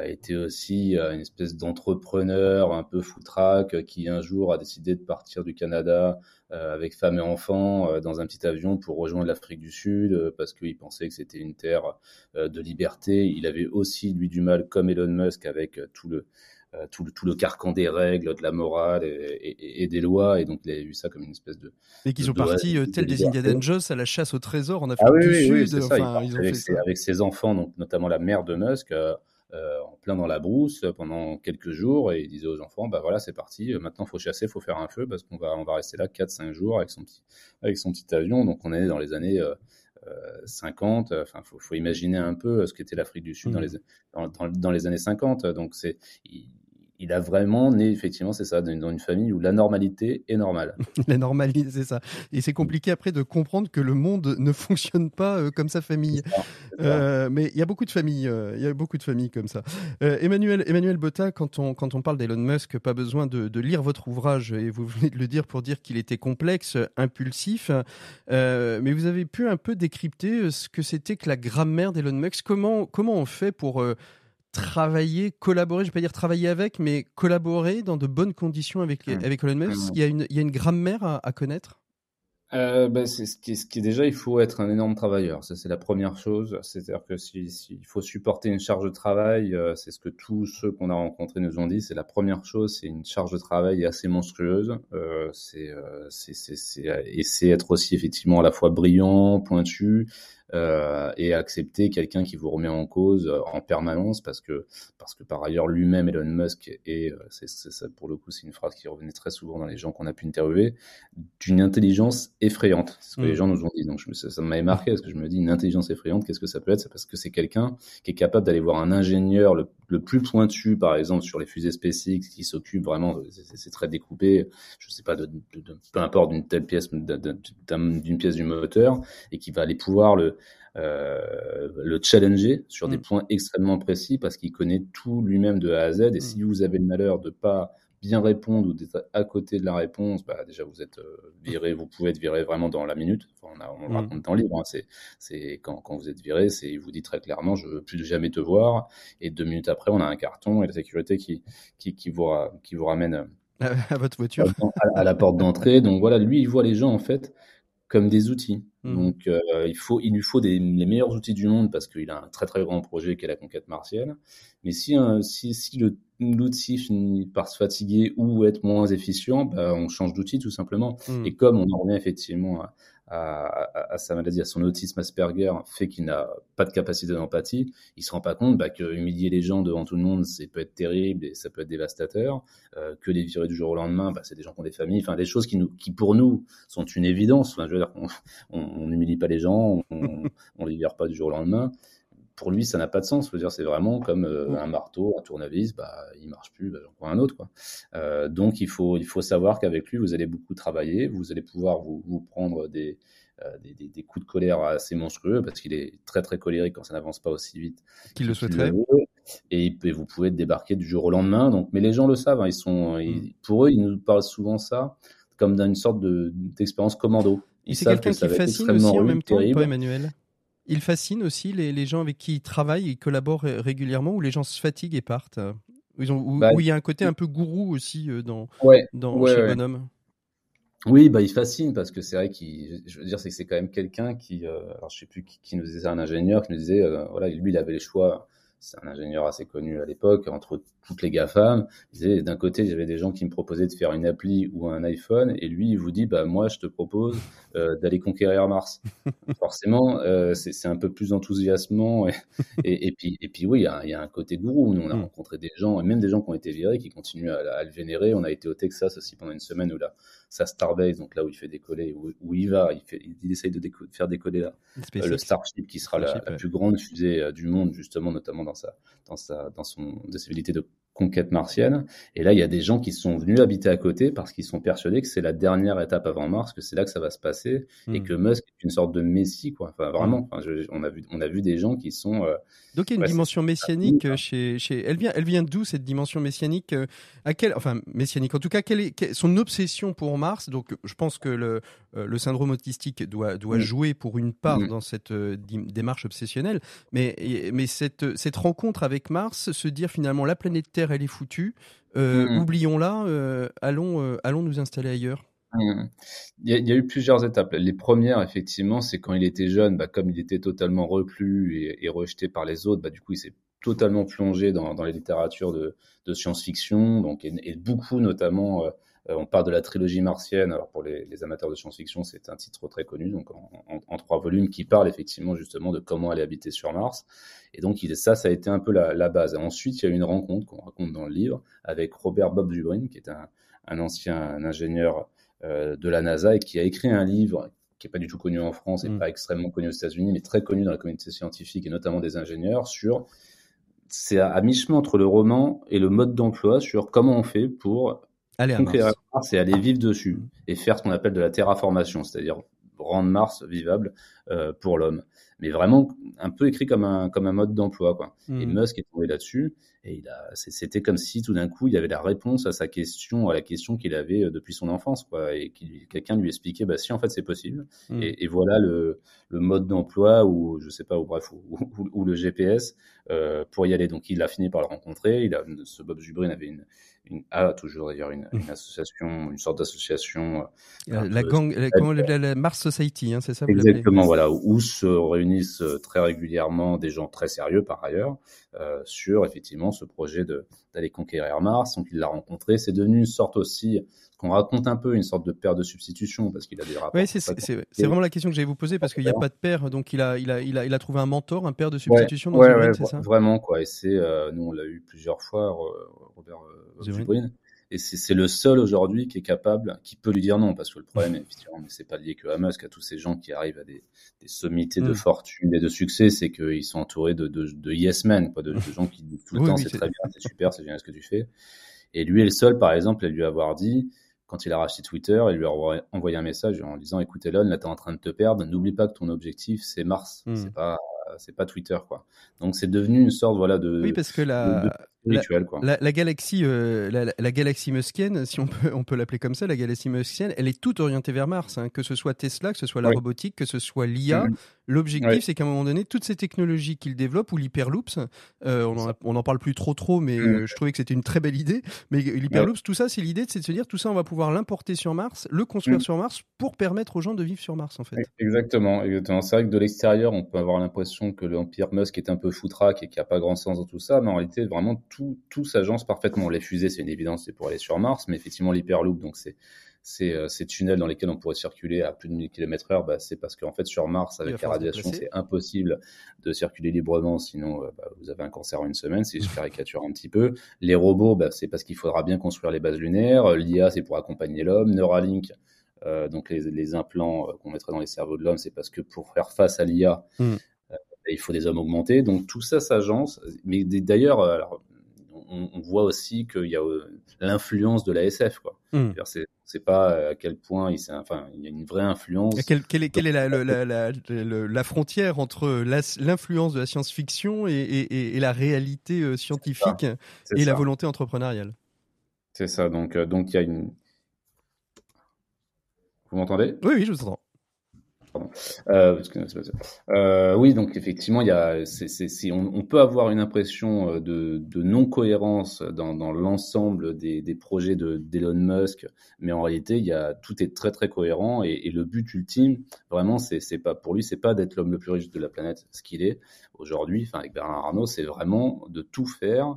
était aussi euh, une espèce d'entrepreneur un peu foutraque euh, qui un jour a décidé de partir du Canada avec femme et enfants dans un petit avion pour rejoindre l'Afrique du Sud parce qu'il pensait que c'était une terre de liberté. Il avait aussi lui du mal comme Elon Musk avec tout le euh, tout, le, tout, le, carcan des règles, de la morale et, des lois, et donc il a vu ça comme une espèce de. Et qu'ils sont partis, euh, tel des Indiana Jones, à la chasse au trésor en Afrique ah du Sud. avec, ses, enfants, donc notamment la mère de Musk. Euh, en plein dans la brousse pendant quelques jours et il disait aux enfants bah voilà c'est parti maintenant faut chasser faut faire un feu parce qu'on va on va rester là 4 5 jours avec son petit avec son petit avion donc on est dans les années 50 enfin faut, faut imaginer un peu ce qu'était l'Afrique du Sud dans mmh. les dans, dans, les années 50 donc c'est il a vraiment né, effectivement, c'est ça, dans une famille où la normalité est normale. la normalité, c'est ça. Et c'est compliqué après de comprendre que le monde ne fonctionne pas euh, comme sa famille. Euh, mais il y a beaucoup de familles, euh, il y a beaucoup de familles comme ça. Emmanuel, Emmanuel Botta, quand on, quand on parle d'Elon Musk, pas besoin de, de, lire votre ouvrage, et vous venez de le dire pour dire qu'il était complexe, impulsif. mais vous avez pu un peu décrypter ce que c'était que la grammaire d'Elon Musk. Comment, comment on fait pour travailler, collaborer, je ne vais pas dire travailler avec, mais collaborer dans de bonnes conditions avec, mmh. avec Elon Musk. Mmh. il, y a une, il y a une grammaire à, connaître? Euh, ben, c'est ce qui, ce qui déjà il faut être un énorme travailleur. Ça c'est la première chose. C'est-à-dire que s'il si, faut supporter une charge de travail euh, c'est ce que tous ceux qu'on a rencontrés nous ont dit. C'est la première chose c'est une charge de travail assez monstrueuse. Euh, c'est euh, c'est et c'est être aussi effectivement à la fois brillant pointu euh, et accepter quelqu'un qui vous remet en cause euh, en permanence parce que parce que par ailleurs lui-même Elon Musk et euh, c'est ça pour le coup c'est une phrase qui revenait très souvent dans les gens qu'on a pu interviewer d'une intelligence effrayante. C'est ce que les mm. gens nous ont dit. Donc je me, ça, m'avait marqué parce que je me dis une intelligence effrayante qu'est-ce que ça peut être? C'est parce que c'est quelqu'un qui est capable d'aller voir un ingénieur le, le, plus pointu par exemple sur les fusées SpaceX qui s'occupe vraiment c'est très découpé je sais pas de, de, de peu importe d'une telle pièce d'une pièce du moteur et qui va aller pouvoir le euh, le challenger sur des mm. points extrêmement précis parce qu'il connaît tout lui-même de A à Z. Et mm. si vous avez le malheur de pas bien répondre ou d'être à côté de la réponse, bah déjà vous êtes euh, viré, vous pouvez être viré vraiment dans la minute. on, a, on mm. raconte dans le livre, hein. c'est, c'est quand, quand vous êtes viré, c'est il vous dit très clairement je veux plus jamais te voir. Et deux minutes après, on a un carton et la sécurité qui qui, qui vous qui vous ramène à votre voiture à, à la porte d'entrée. Donc voilà, lui il voit les gens en fait comme des outils. Mmh. Donc, euh, il, faut, il lui faut des, les meilleurs outils du monde parce qu'il a un très très grand projet qui est la conquête martienne. Mais si, si, si l'outil finit par se fatiguer ou être moins efficient, bah, on change d'outil tout simplement. Mmh. Et comme on en revient effectivement à, à, à, sa maladie, à son autisme Asperger, fait qu'il n'a pas de capacité d'empathie, il se rend pas compte bah, que humilier les gens devant tout le monde, c'est peut être terrible et ça peut être dévastateur. Euh, que les virer du jour au lendemain, bah, c'est des gens qui ont des familles, enfin des choses qui, nous, qui pour nous sont une évidence. Enfin, je veux dire, on n'humilie pas les gens, on, on les vire pas du jour au lendemain pour lui, ça n'a pas de sens. Dire, c'est vraiment comme euh, un marteau, un tournevis, bah, il marche plus, bah, j'en prends un autre, quoi. Euh, donc, il faut, il faut savoir qu'avec lui, vous allez beaucoup travailler, vous allez pouvoir vous, vous prendre des, euh, des, des, des, coups de colère assez monstrueux parce qu'il est très, très colérique quand ça n'avance pas aussi vite qu'il le souhaiterait. Et, vous pouvez débarquer du jour au lendemain. Donc, mais les gens le savent, hein, ils sont, mm. pour eux, ils nous parlent souvent ça comme d'une sorte d'expérience commando. C'est quelqu'un qui fascine aussi en même temps, Emmanuel? Il fascine aussi les, les, gens avec qui il travaille, il collabore régulièrement, où les gens se fatiguent et partent. Où, ils ont, bah, il y a un côté un peu gourou aussi euh, dans, dans chez Bonhomme. Oui, bah il fascine parce que c'est vrai qu'il, je veux dire, c'est que c'est quand même quelqu'un qui, euh, alors je sais plus qui, nous disait, un ingénieur qui nous disait, euh, voilà, lui il avait les choix c'est un ingénieur assez connu à l'époque, entre toutes les GAFAM. D'un côté, avait des gens qui me proposaient de faire une appli ou un iPhone, et lui, il vous dit, bah, moi, je te propose euh, d'aller conquérir Mars. Forcément, euh, c'est un peu plus enthousiasmant. Et, et, puis, et puis, oui, il y, a, il y, a, un côté gourou. Nous, on a hmm. rencontré des gens, et même des gens qui ont été virés, qui continuent à, à, le vénérer. On a été au Texas aussi pendant une semaine où là, sa Starbase, donc là où il fait décoller, où, où il va, il, fait, il essaye de, faire décoller là, euh, le Starship qui sera la, plus grande fusée euh, du monde, justement, notamment dans, sa, dans, sa, dans son, de ses de conquête martienne. Et là, il y a des gens qui sont venus habiter à côté parce qu'ils sont persuadés que c'est la dernière étape avant Mars, que c'est là que ça va se passer, et hmm. que Musk est une sorte de messie, quoi. Enfin, vraiment. Hmm. on a vu, on a vu des gens qui sont. Euh, Donc il y a une dimension messianique euh, chez, chez. Elle vient, elle vient d'où cette dimension messianique euh, À quel, enfin messianique. En tout cas, quelle est, son obsession pour Mars Donc, je pense que le, le syndrome autistique doit, doit hmm. jouer pour une part dans cette démarche obsessionnelle. Mais, mais cette, cette rencontre avec Mars, se dire finalement la planète Terre elle est foutue. Euh, mm. Oublions-la, euh, allons, euh, allons nous installer ailleurs. Mm. Il, y a, eu plusieurs étapes. Les premières, effectivement, c'est quand il était jeune, bah, comme il était totalement reclus et, rejeté par les autres, bah, du coup, il s'est totalement plongé dans, les littératures de, science-fiction, donc et, beaucoup notamment euh, on parle de la trilogie martienne. Alors pour les, amateurs de science-fiction, c'est un titre très connu, donc en, trois volumes, qui parle effectivement justement de comment aller habiter sur Mars. Et donc ça, ça a été un peu la, base. ensuite, il y a eu une rencontre qu'on raconte dans le livre avec Robert Bob Zubrin, qui est un, ancien ingénieur euh, de la NASA et qui a écrit un livre qui n'est pas du tout connu en France et mm. pas extrêmement connu aux États-Unis, mais très connu dans la communauté scientifique et notamment des ingénieurs sur c'est à mi-chemin entre le roman et le mode d'emploi sur comment on fait pour À Mars. c'est aller vivre dessus et faire ce qu'on appelle de la terraformation, c'est-à-dire rendre Mars vivable euh, pour l'homme. Mais vraiment un peu écrit comme un, comme un mode d'emploi. Quoi. Et mmh. Musk est tombé là-dessus et il a, c'était comme si tout d'un coup il y avait la réponse à sa question, à la question qu'il avait euh, depuis son enfance, quoi, et qui quelqu'un lui expliquait, bah si en fait c'est possible. Mmh. Et, et, voilà le, le mode d'emploi ou je sais pas, ou bref, ou, le GPS euh, pour y aller. Donc il a fini par le rencontrer. Il a, ce Bob Zubrin avait une, une, a toujours d'ailleurs une, une, association, une sorte d'association. Euh, la, gang, la, Mars Society, hein, c'est ça Exactement, voilà, où se réunissent très régulièrement des gens très sérieux par ailleurs euh, sur effectivement ce projet d'aller conquérir Mars. Donc il l'a rencontré, c'est devenu une sorte aussi qu'on raconte un peu une sorte de père de substitution parce qu'il a des rapports. Oui, c'est vraiment la question que j'allais vous poser parce qu'il n'y a pas de père, donc il a, il a, il a, il a trouvé un mentor, un père de substitution dans ouais, c'est ça? Vraiment quoi. Et c'est, euh, nous on l'a eu plusieurs fois, Robert euh, et c'est le seul aujourd'hui qui est capable, qui peut lui dire non, parce que le problème, effectivement, mais c'est pas lié que à Musk, à tous ces gens qui arrivent à des, des sommités de mm. fortune et de succès, c'est qu'ils sont entourés de, de, de yes men, quoi, de, de gens qui disent tout le temps c'est très bien, c'est super, c'est génial ce que tu fais. Et lui est le seul, par exemple, à lui avoir dit, quand il a racheté Twitter, il lui a envoyé un message en disant écoute Elon, là t'es en train de te perdre, n'oublie pas que ton objectif c'est Mars, c'est pas c'est pas Twitter quoi. Donc c'est devenu une sorte voilà de oui parce que la la, galaxie, euh, la, galaxie muskienne, si on peut, on peut l'appeler comme ça, la galaxie muskienne, elle est toute orientée vers Mars. Hein. que ce soit Tesla, que ce soit la robotique, que ce soit l'IA. Mm-hmm. L'objectif, c'est qu'à un moment donné, toutes ces technologies qu'il développe, ou l'hyperloops, euh, on, n'en parle plus trop trop, mais mm. euh, je trouvais que c'était une très belle idée. Mais l'hyperloops, tout ça, c'est l'idée, c'est de se dire, tout ça, on va pouvoir l'importer sur Mars, le construire mm. sur Mars, pour permettre aux gens de vivre sur Mars, en fait. Exactement, exactement. C'est vrai que de l'extérieur, on peut avoir l'impression que l'empire Musk est un peu foutraque et qu'il n'y a pas grand sens dans tout ça, mais en réalité, vraiment tout, tout s'agence parfaitement. Les fusées, c'est une évidence, c'est pour aller sur Mars, mais effectivement, l'hyperloop, donc c'est euh, ces, tunnels dans lesquels on pourrait circuler à plus de 1000 km heure, bah, c'est parce qu'en fait, sur Mars, avec la, radiation, c'est impossible de circuler librement, sinon euh, bah, vous avez un cancer en une semaine, si je caricature un petit peu. Les robots, bah, c'est parce qu'il faudra bien construire les bases lunaires. L'IA, c'est pour accompagner l'homme. Neuralink, euh, donc les, implants qu'on mettrait dans les cerveaux de l'homme, c'est parce que pour faire face à l'IA, hmm. il faut des hommes augmentés. Donc tout ça s'agence. Mais d'ailleurs, on, voit aussi qu'il y a euh, l'influence de la SF. Quoi. Hmm. C'est pas euh, à quel point il, enfin, il y a une vraie influence. Quelle, est, la, frontière entre l'influence de la science-fiction et, la réalité euh, scientifique et la volonté entrepreneuriale? C'est ça. Donc, donc il y a une. Vous m'entendez? Oui, oui, je vous entends. Euh, euh, oui, donc effectivement, il y a, on, peut avoir une impression euh, de, non-cohérence dans, l'ensemble des, projets d'Elon Musk, mais en réalité, il y a, tout est très très cohérent et, le but ultime, vraiment, c'est pas pour lui, c'est pas d'être l'homme le plus riche de la planète, ce qu'il est aujourd'hui. Enfin, avec Bernard Arnault, c'est vraiment de tout faire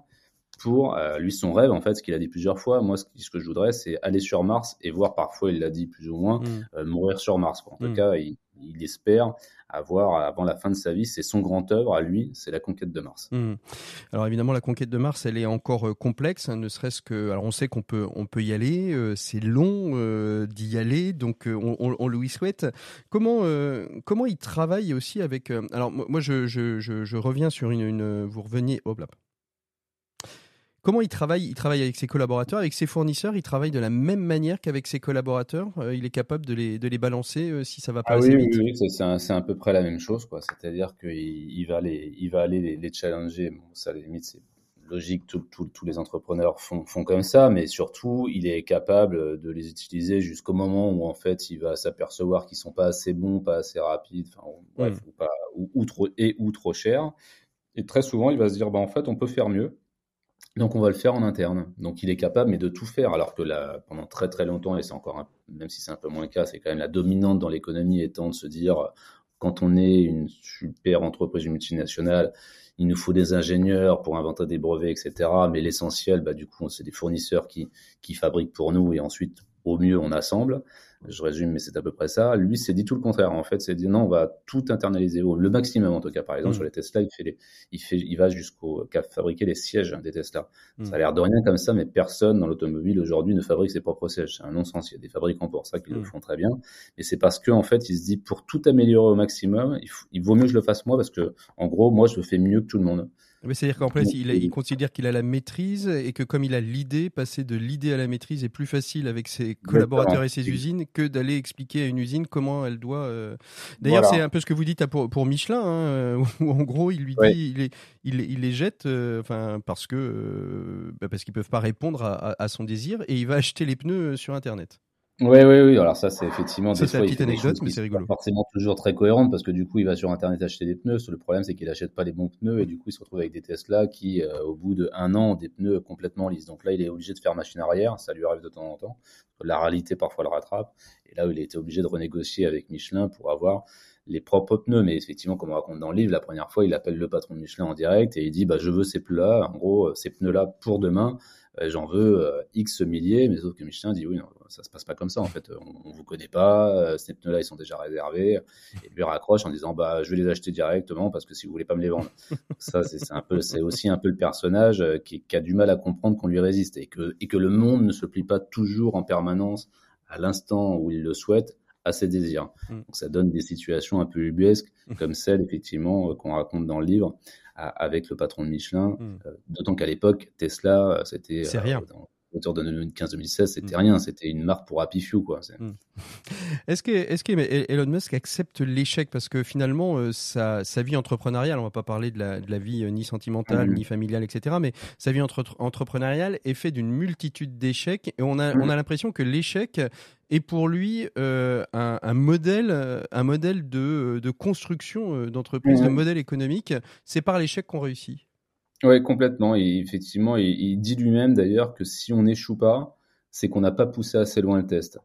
pour lui son rêve en fait ce qu'il a dit plusieurs fois moi ce, que je voudrais c'est aller sur Mars et voir parfois il l'a dit plus ou moins mmh. mourir sur Mars en tout mmh. cas il, il espère avoir avant la fin de sa vie, c'est son grand œuvre à lui, c'est la conquête de Mars. Hmm. Alors évidemment, la conquête de Mars, elle est encore euh, complexe, hein, ne serait-ce que, alors on sait qu'on peut, on peut y aller, euh, c'est long euh, d'y aller, donc on, lui souhaite. Comment, comment il travaille aussi avec, alors moi je, je, je, reviens sur une, une vous reveniez, hop là, Comment il travaille Il travaille avec ses collaborateurs, avec ses fournisseurs. Il travaille de la même manière qu'avec ses collaborateurs. Euh, il est capable de les, de les balancer euh, si ça va pas ah assez oui, vite? Oui, oui c'est à peu près la même chose. quoi. C'est-à-dire qu'il il va, les, il va aller les, challenger. Bon, ça, à la limite, c'est logique. tous les entrepreneurs font, font comme ça. Mais surtout, il est capable de les utiliser jusqu'au moment où, en fait, il va s'apercevoir qu'ils sont pas assez bons, pas assez rapides, enfin, bref, ou, pas, ou, trop, et ou trop chers. Et très souvent, il va se dire, bah, en fait, on peut faire mieux. Donc on va le faire en interne. Donc il est capable mais de tout faire, alors que là, pendant très très longtemps, et c'est encore, même si c'est un peu moins le cas, c'est quand même la dominante dans l'économie étant de se dire, quand on est une super entreprise multinationale, il nous faut des ingénieurs pour inventer des brevets, etc. Mais l'essentiel, bah, du coup, c'est des fournisseurs qui, qui fabriquent pour nous et ensuite, au mieux, on assemble je résume, mais c'est à peu près ça. Lui, c'est dit tout le contraire. En fait, c'est dit non, on va tout internaliser, le maximum en tout cas. Par exemple, mm. sur les Tesla, il fait, les, il fait, il va jusqu'au fabriquer les sièges des Tesla. Mm. Ça a l'air de rien comme ça, mais personne dans l'automobile aujourd'hui ne fabrique ses propres sièges. C'est un non-sens. Il y a des fabricants pour ça qui le mm. font très bien. Mais c'est parce que en fait, il se dit pour tout améliorer au maximum, il, il vaut mieux que je le fasse moi parce que en gros, moi, je le fais mieux que tout le monde. C'est-à-dire qu'en fait, il, considère qu'il a la maîtrise et que comme il a l'idée, passer de l'idée à la maîtrise est plus facile avec ses collaborateurs et ses usines que d'aller expliquer à une usine comment elle doit. Euh, d'ailleurs, c'est un peu ce que vous dites pour, Michelin, hein, où en gros, il lui dit, il, il, les jette, euh, enfin parce que euh, bah, parce qu'ils peuvent pas répondre à, son désir et il va acheter les pneus sur Internet. Oui, oui, oui. Alors ça, c'est effectivement des fois, petite anecdote, mais c'est rigolo. forcément toujours très cohérente parce que du coup, il va sur Internet acheter des pneus. Le problème, c'est qu'il n'achète pas les bons pneus et du coup, il se retrouve avec des Tesla qui, euh, au bout de un an, ont des pneus complètement lisses. Donc là, il est obligé de faire machine arrière. Ça lui arrive de temps en temps. La réalité, parfois, le rattrape. Et là, il a été obligé de renégocier avec Michelin pour avoir les propres pneus. Mais effectivement, comme on raconte dans le livre, la première fois, il appelle le patron de Michelin en direct et il dit, bah, je veux ces pneus-là. En gros, ces pneus-là pour demain euh, j'en veux euh, X milliers, mais sauf que Michelin dit oui, non, ça se passe pas comme ça en fait, on, ne vous connaît pas, euh, ces pneus-là ils sont déjà réservés, et lui raccroche en disant bah je vais les acheter directement parce que si vous voulez pas me les vendre. ça c'est un peu, c'est aussi un peu le personnage qui, a du mal à comprendre qu'on lui résiste et que et que le monde ne se plie pas toujours en permanence à l'instant où il le souhaite à ses désirs. Mm. Donc ça donne des situations un peu ubuesques, mm. comme celle effectivement qu'on raconte dans le livre, avec le patron de Michelin. Hmm. Euh, d'autant qu'à l'époque, Tesla, euh, c'était. C'est rien. Euh, autour de 2015-2016, c'était hmm. rien, c'était une marque pour Happy Few. Quoi. Hmm. Est-ce que, est que Elon Musk accepte l'échec? Parce que finalement, sa, sa, vie entrepreneuriale, on ne va pas parler de la, de la vie ni sentimentale, ni familiale, etc., mais sa vie entre, entrepreneuriale est faite d'une multitude d'échecs et on a, on a l'impression que l'échec et pour lui euh, un, modèle, un modèle de, euh, de construction euh, d'entreprise, de mhm. modèle économique. C'est par l'échec qu'on réussit. Oui, complètement. Et effectivement, il, dit lui-même d'ailleurs que si on n'échoue pas, c'est qu'on n'a pas poussé assez loin le test.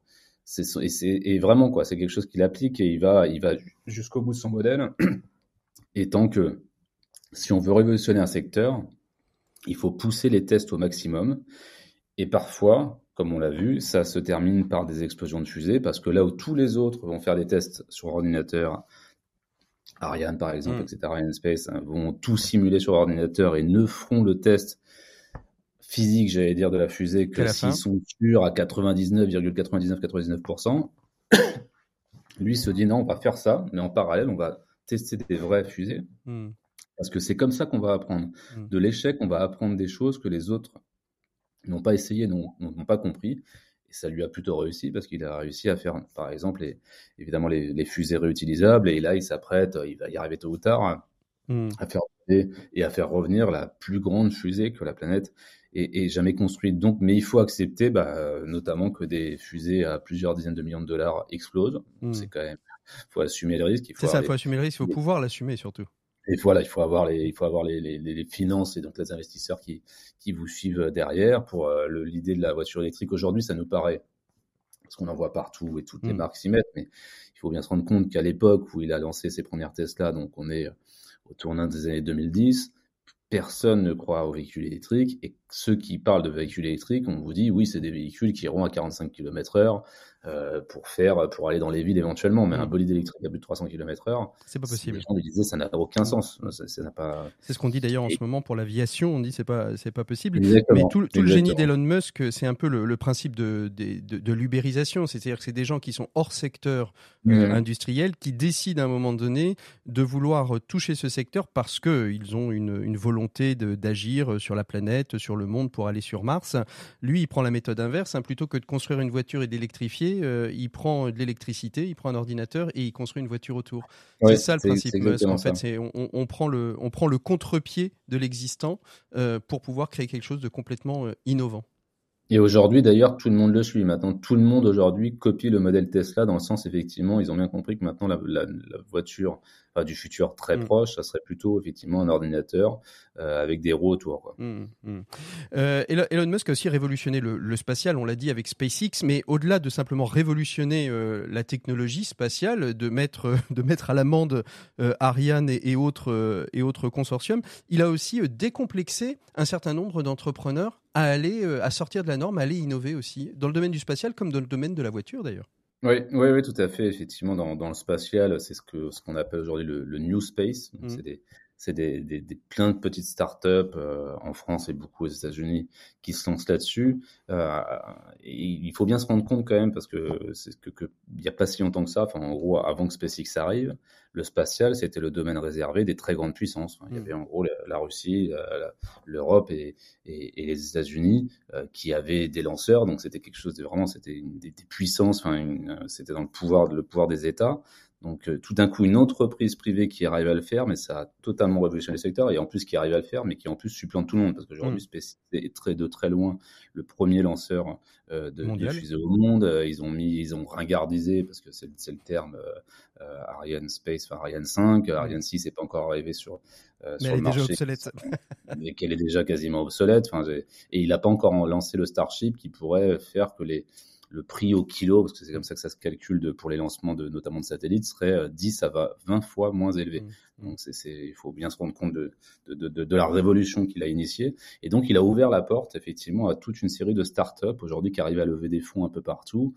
Et, et, vraiment quoi, c'est quelque chose qu'il applique et il va, il va jusqu'au bout de son modèle. Et tant que si on veut révolutionner un secteur, il faut pousser les tests au maximum. Et parfois, comme on l'a vu, ça se termine par des explosions de fusées, parce que là où tous les autres vont faire des tests sur ordinateur, Ariane par exemple, mm. etc., Ariane Space, hein, vont tout simuler sur ordinateur et ne feront le test physique, j'allais dire, de la fusée que s'ils sont sûrs à 99,9999%. Lui se dit non, on va faire ça, mais en parallèle, on va tester des vraies fusées. Mm. Parce que c'est comme ça qu'on va apprendre. Mm. De l'échec, on va apprendre des choses que les autres n'ont pas essayé, n'ont pas compris. Ça lui a plutôt réussi parce qu'il a réussi à faire, par exemple, les, évidemment les, fusées réutilisables. Et là, il s'apprête, il va y arriver tôt ou tard, hmm. à faire et à faire revenir la plus grande fusée que la planète ait, jamais construite. Donc, mais il faut accepter, bah, notamment que des fusées à plusieurs dizaines de millions de dollars explosent. Hmm. C'est quand même, faut assumer le risque. C'est ça, il faut assumer le risque, il faut pouvoir l'assumer surtout. Et voilà, il faut avoir les, il faut avoir les, les, les, finances et donc les investisseurs qui, qui vous suivent derrière. Pour euh, l'idée de la voiture électrique aujourd'hui, ça nous paraît, parce qu'on en voit partout et toutes les mm. marques s'y mettent, mais il faut bien se rendre compte qu'à l'époque où il a lancé ses premières Tesla, donc on est au tournant des années 2010, personne ne croit aux véhicules électriques et ceux qui parlent de véhicules électriques, on vous dit oui, c'est des véhicules qui iront à 45 km heure euh, pour faire, pour aller dans les villes éventuellement. Mais un mm. bolide électrique à plus de 300 km/h, c'est pas possible. Les gens disaient ça n'a aucun sens. Ça, n'a pas. C'est ce qu'on dit d'ailleurs en ce moment pour l'aviation. On dit c'est pas c'est pas possible. Mais tout, le génie d'Elon Musk, c'est un peu le, principe de, de, de, l'ubérisation. C'est-à-dire que c'est des gens qui sont hors secteur euh, mm. industriel qui décident à un moment donné de vouloir toucher ce secteur parce que ils ont une, une volonté d'agir sur la planète, sur le monde pour aller sur Mars. Lui, il prend la méthode inverse. Hein. plutôt que de construire une voiture et d'électrifier, euh, il prend de l'électricité, il prend un ordinateur et il construit une voiture autour. c'est ça le principe. En fait, on, prend le, on prend le contre-pied de l'existant euh, pour pouvoir créer quelque chose de complètement euh, innovant. Et aujourd'hui, d'ailleurs, tout le monde le suit. Maintenant, tout le monde aujourd'hui copie le modèle Tesla dans le sens, effectivement, ils ont bien compris que maintenant la, la, la voiture du futur très mm. proche, ça serait plutôt effectivement un ordinateur euh, avec des roues autour. Quoi. Mm, mm. Euh, Elon Musk a aussi révolutionné le, spatial, on l'a dit avec SpaceX, mais au-delà de simplement révolutionner euh, la technologie spatiale, de mettre, de mettre à l'amende Ariane et, autres, et autres consortiums, il a aussi décomplexé un certain nombre d'entrepreneurs à aller à sortir de la norme, à aller innover aussi, dans le domaine du spatial comme dans le domaine de la voiture d'ailleurs. Oui, oui, oui, tout à fait. Effectivement, dans, dans le spatial, c'est ce que ce qu'on appelle aujourd'hui le, le, new space. Mmh. C'est des c'est des, des, des, plein de petites startups euh, en France et beaucoup aux États-Unis qui se lancent là-dessus. Euh, et il faut bien se rendre compte quand même parce que c'est que, que il n'y a pas si longtemps que ça. Enfin, en gros, avant que SpaceX arrive, le spatial c'était le domaine réservé des très grandes puissances. il y avait en gros la, Russie, l'Europe et, et, et, les États-Unis euh, qui avaient des lanceurs. Donc c'était quelque chose de vraiment c'était des, des, puissances. Enfin, c'était dans le pouvoir le pouvoir des États. Donc euh, tout d'un coup, une entreprise privée qui arrive à le faire, mais ça a totalement révolutionné le secteur, et en plus qui arrive à le faire, mais qui en plus supplante tout le monde, parce qu'aujourd'hui, mm. est très de très loin le premier lanceur euh, de, de, fusée au monde. Euh, ils ont mis, ils ont ringardisé, parce que c'est le terme Ariane Space, enfin Ariane 5, mm. Ariane 6 n'est pas encore arrivé sur, mais elle est Déjà obsolète. mais qu'elle est déjà quasiment obsolète. Enfin, et il n'a pas encore lancé le Starship qui pourrait faire que les le prix au kilo, parce que c'est comme ça que ça se calcule de, pour les lancements de, notamment de satellites, serait 10 euh, à 20 fois moins élevé. Mmh, mmh. Donc c'est, il faut bien se rendre compte de, de, de, de la révolution qu'il a initiée. Et donc il a ouvert la porte effectivement à toute une série de startups aujourd'hui qui arrivent à lever des fonds un peu partout,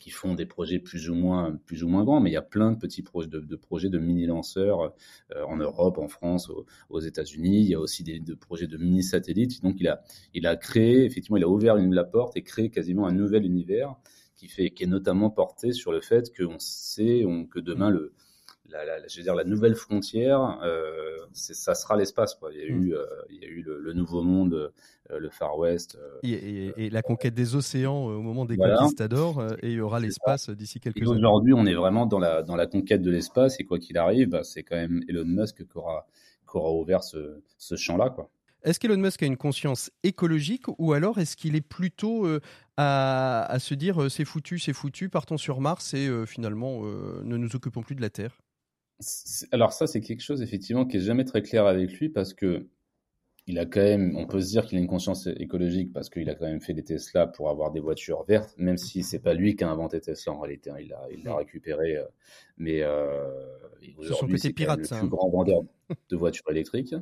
qui font des projets plus ou moins plus ou moins grands, mais il y a plein de petits projets de, projets de mini lanceurs euh, en Europe, en France, aux, États-Unis. Il y a aussi des projets de mini satellites. Donc il a il a créé effectivement il a ouvert une, la porte et créé quasiment un nouvel univers qui fait qui est notamment porté sur le fait qu'on sait que demain le la, je veux dire, la nouvelle frontière, euh, ça sera l'espace. Il y a eu, mm. euh, il y a eu le, nouveau monde, euh, le Far West. Et, la conquête des océans au moment des conquistadors, et il y aura l'espace d'ici quelques années. Aujourd'hui, on est vraiment dans la, dans la conquête de l'espace, et quoi qu'il arrive, bah, c'est quand même Elon Musk qui aura, qui aura ouvert ce, ce champ-là. Quoi. Est-ce qu'Elon Musk a une conscience écologique ou alors est-ce qu'il est plutôt à, à, se dire c'est foutu, c'est foutu, partons sur Mars et finalement ne nous occupons plus de la Terre? Alors ça, c'est quelque chose effectivement qui est jamais très clair avec lui parce que il a quand même, on peut se dire qu'il a une conscience écologique parce qu'il a quand même fait des Tesla pour avoir des voitures vertes, même si c'est pas lui qui a inventé Tesla en réalité, hein. il l'a il l'a récupéré, euh, mais euh, aujourd'hui c'est le plus hein. grand vendeur de voitures électriques.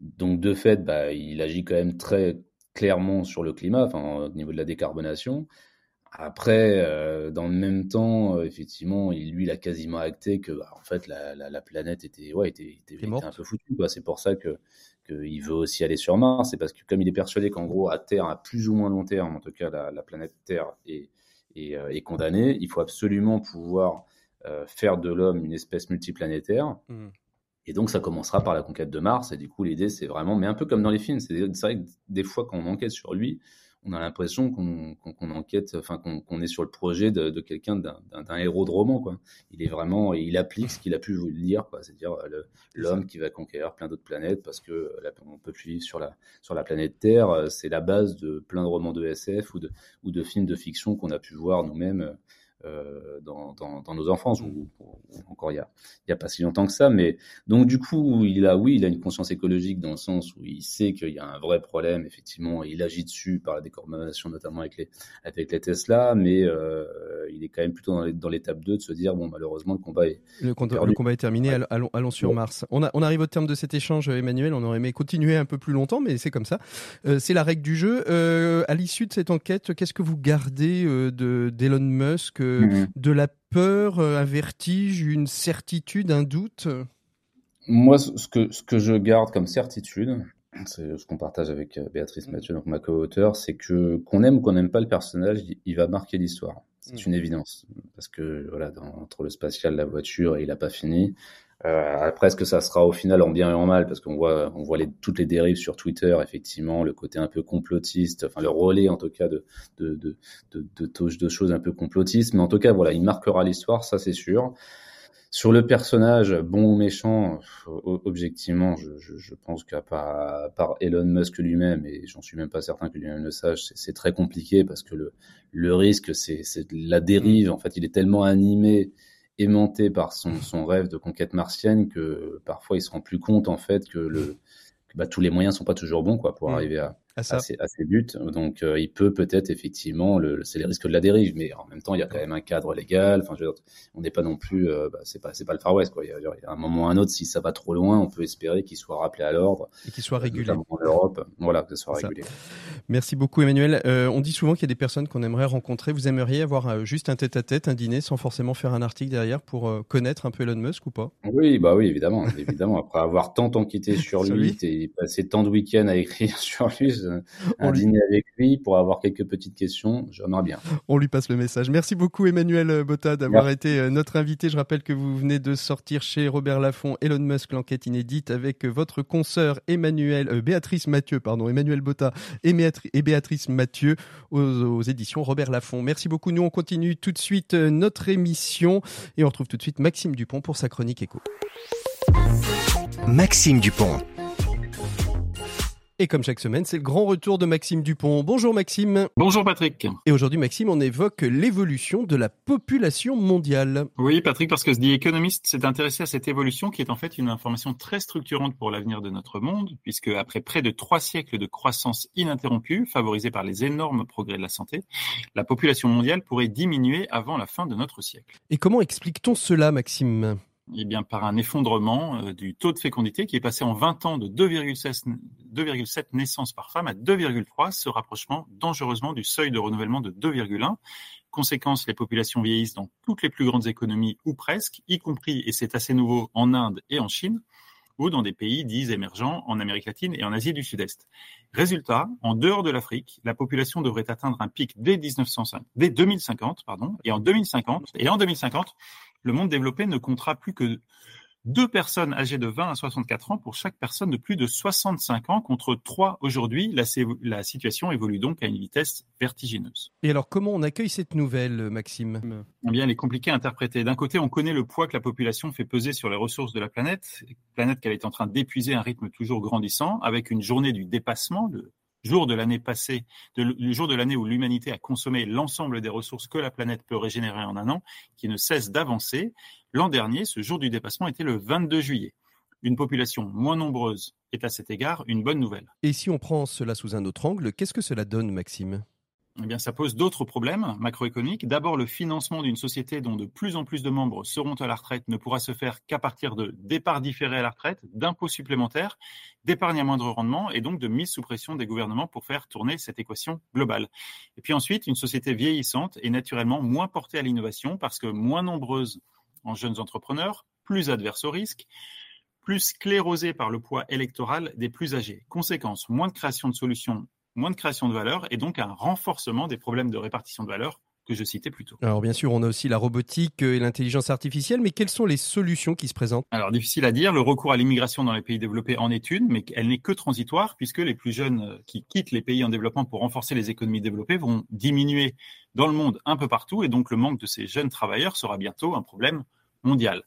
Donc de fait, bah, il agit quand même très clairement sur le climat, enfin au niveau de la décarbonation. Après, euh, dans le même temps, euh, effectivement, il, lui, il a quasiment acté que, bah, en fait, la, la, la, planète était, ouais, était, était, était un peu foutue. C'est pour ça que qu'il veut aussi aller sur Mars. C'est parce que comme il est persuadé qu'en gros, à Terre, à plus ou moins long terme, en tout cas, la, la planète Terre est, est, euh, est, condamnée, il faut absolument pouvoir faire de l'homme une espèce multiplanétaire. Mmh. Et donc, ça commencera par la conquête de Mars. Et du coup, l'idée, c'est vraiment, mais un peu comme dans les films, c'est vrai que des fois, quand on enquête sur lui, on a l'impression qu'on enquête, enfin qu'on est sur le projet de, quelqu'un d'un héros de roman. Quoi. Il est vraiment, il applique ce qu'il a pu vous lire, c'est-à-dire euh, l'homme qui va conquérir plein d'autres planètes parce que là, on peut plus vivre sur la sur la planète Terre. Euh, c'est la base de plein de romans de SF ou de ou de films de fiction qu'on a pu voir nous-mêmes euh, dans, dans, dans, nos enfances, ou, encore il y a, il y a pas si longtemps que ça. Mais donc du coup, il a, oui, il a une conscience écologique dans le sens où il sait qu'il y a un vrai problème, effectivement, il agit dessus par la décarbonation, notamment avec les, avec les Tesla, mais euh, il est quand même plutôt dans l'étape 2 de se dire, bon, malheureusement, le combat est, le, le combat est terminé, allons, allons, sur Mars. On, a, on arrive au terme de cet échange, Emmanuel, on aurait aimé continuer un peu plus longtemps, mais c'est comme ça. Euh, c'est la règle du jeu. Euh, à l'issue de cette enquête, qu'est-ce que vous gardez euh, de d'Elon Musk Mhm. de la peur, euh, un vertige, une certitude, un doute? Moi, ce que, ce que je garde comme certitude, c'est ce qu'on partage avec euh, Béatrice mhm. Mathieu, donc ma co-auteur, c'est que qu'on aime ou qu'on n'aime pas le personnage, il va marquer l'histoire. C'est mhm. une évidence. Parce que, voilà, entre le spatial, la voiture, il n'a pas fini. Euh, après, est-ce que ça sera au final en bien et en mal? Parce qu'on voit, on voit les, toutes les dérives sur Twitter, effectivement, le côté un peu complotiste, enfin le relais en tout cas de de de de, de, choses un peu complotistes. Mais en tout cas, voilà, il marquera l'histoire, ça c'est sûr. Sur le personnage, bon ou méchant, objectivement, je, je, je pense qu'à part, part, Elon Musk lui-même, et j'en suis même pas certain que lui-même le sache, c'est très compliqué parce que le, le risque, c'est la dérive. En fait, il est tellement animé aimanté par son, son rêve de conquête martienne que parfois il se rend plus compte en fait que le bah, tous les moyens sont pas toujours bons quoi pour mmh. arriver à, à, ses, buts. Donc, euh, il peut peut-être effectivement, le, c'est les risques de la dérive, mais en même temps, il y a quand même un cadre légal. Enfin, on n'est pas non plus, euh, bah, c'est pas, c'est pas le Far West, quoi. Il y, a, un moment ou un autre, si ça va trop loin, on peut espérer qu'il soit rappelé à l'ordre et qu'il soit euh, régulé. En Europe, voilà, que ce soit régulé. Merci beaucoup, Emmanuel. on dit souvent qu'il y a des personnes qu'on aimerait rencontrer. Vous aimeriez avoir juste un tête-à-tête, un dîner, sans forcément faire un article derrière pour connaître un peu Elon Musk ou pas? Oui, bah oui, évidemment, évidemment. Après avoir tant enquêté sur lui, et passer tant de week-ends à écrire sur lui, un dîner avec lui pour avoir quelques petites questions. J'aimerais bien. On lui passe le message. Merci beaucoup Emmanuel Botta d'avoir été euh, notre invité. Je rappelle que vous venez de sortir chez Robert Laffont Elon Musk l'enquête inédite avec votre consoeur Emmanuel euh, Béatrice Mathieu pardon Emmanuel Botta et, Béatrice Mathieu aux, éditions Robert Laffont. Merci beaucoup. Nous on continue tout de suite euh, notre émission et on retrouve tout de suite Maxime Dupont pour sa chronique écho. Maxime Dupont. Et comme chaque semaine, c'est le grand retour de Maxime Dupont. Bonjour Maxime. Bonjour Patrick. Et aujourd'hui Maxime, on évoque l'évolution de la population mondiale. Oui Patrick, parce que The Economist s'est intéressé à cette évolution qui est en fait une information très structurante pour l'avenir de notre monde, puisque après près de trois siècles de croissance ininterrompue, favorisée par les énormes progrès de la santé, la population mondiale pourrait diminuer avant la fin de notre siècle. Et comment explique-t-on cela Maxime? Eh bien, par un effondrement euh, du taux de fécondité qui est passé en 20 ans de 2,7 naissances par femme à 2,3, ce rapprochement dangereusement du seuil de renouvellement de 2,1. Conséquence, les populations vieillissent dans toutes les plus grandes économies ou presque, y compris, et c'est assez nouveau, en Inde et en Chine ou dans des pays dits émergents en Amérique latine et en Asie du Sud-Est. Résultat, en dehors de l'Afrique, la population devrait atteindre un pic dès, 1905, dès 2050, pardon, et en 2050, et en 2050, le monde développé ne comptera plus que deux personnes âgées de 20 à 64 ans pour chaque personne de plus de 65 ans contre trois aujourd'hui. La, la, situation évolue donc à une vitesse vertigineuse. Et alors, comment on accueille cette nouvelle, Maxime? Eh bien, elle est compliquée à interpréter. D'un côté, on connaît le poids que la population fait peser sur les ressources de la planète, planète qu'elle est en train d'épuiser à un rythme toujours grandissant, avec une journée du dépassement, le jour de l'année passée, le jour de l'année où l'humanité a consommé l'ensemble des ressources que la planète peut régénérer en un an, qui ne cesse d'avancer. L'an dernier, ce jour du dépassement était le 22 juillet. Une population moins nombreuse est à cet égard une bonne nouvelle. Et si on prend cela sous un autre angle, qu'est-ce que cela donne, Maxime? Eh bien, ça pose d'autres problèmes macroéconomiques. D'abord, le financement d'une société dont de plus en plus de membres seront à la retraite ne pourra se faire qu'à partir de départs différés à la retraite, d'impôts supplémentaires, d'épargne à moindre rendement et donc de mise sous pression des gouvernements pour faire tourner cette équation globale. Et puis ensuite, une société vieillissante est naturellement moins portée à l'innovation parce que moins nombreuse en jeunes entrepreneurs, plus adverse au risque, plus sclérosée par le poids électoral des plus âgés. Conséquence, moins de création de solutions moins de création de valeur et donc un renforcement des problèmes de répartition de valeur que je citais plus tôt. Alors bien sûr, on a aussi la robotique et l'intelligence artificielle, mais quelles sont les solutions qui se présentent? Alors difficile à dire, le recours à l'immigration dans les pays développés en est une, mais elle n'est que transitoire puisque les plus jeunes euh, qui quittent les pays en développement pour renforcer les économies développées vont diminuer dans le monde un peu partout et donc le manque de ces jeunes travailleurs sera bientôt un problème mondial.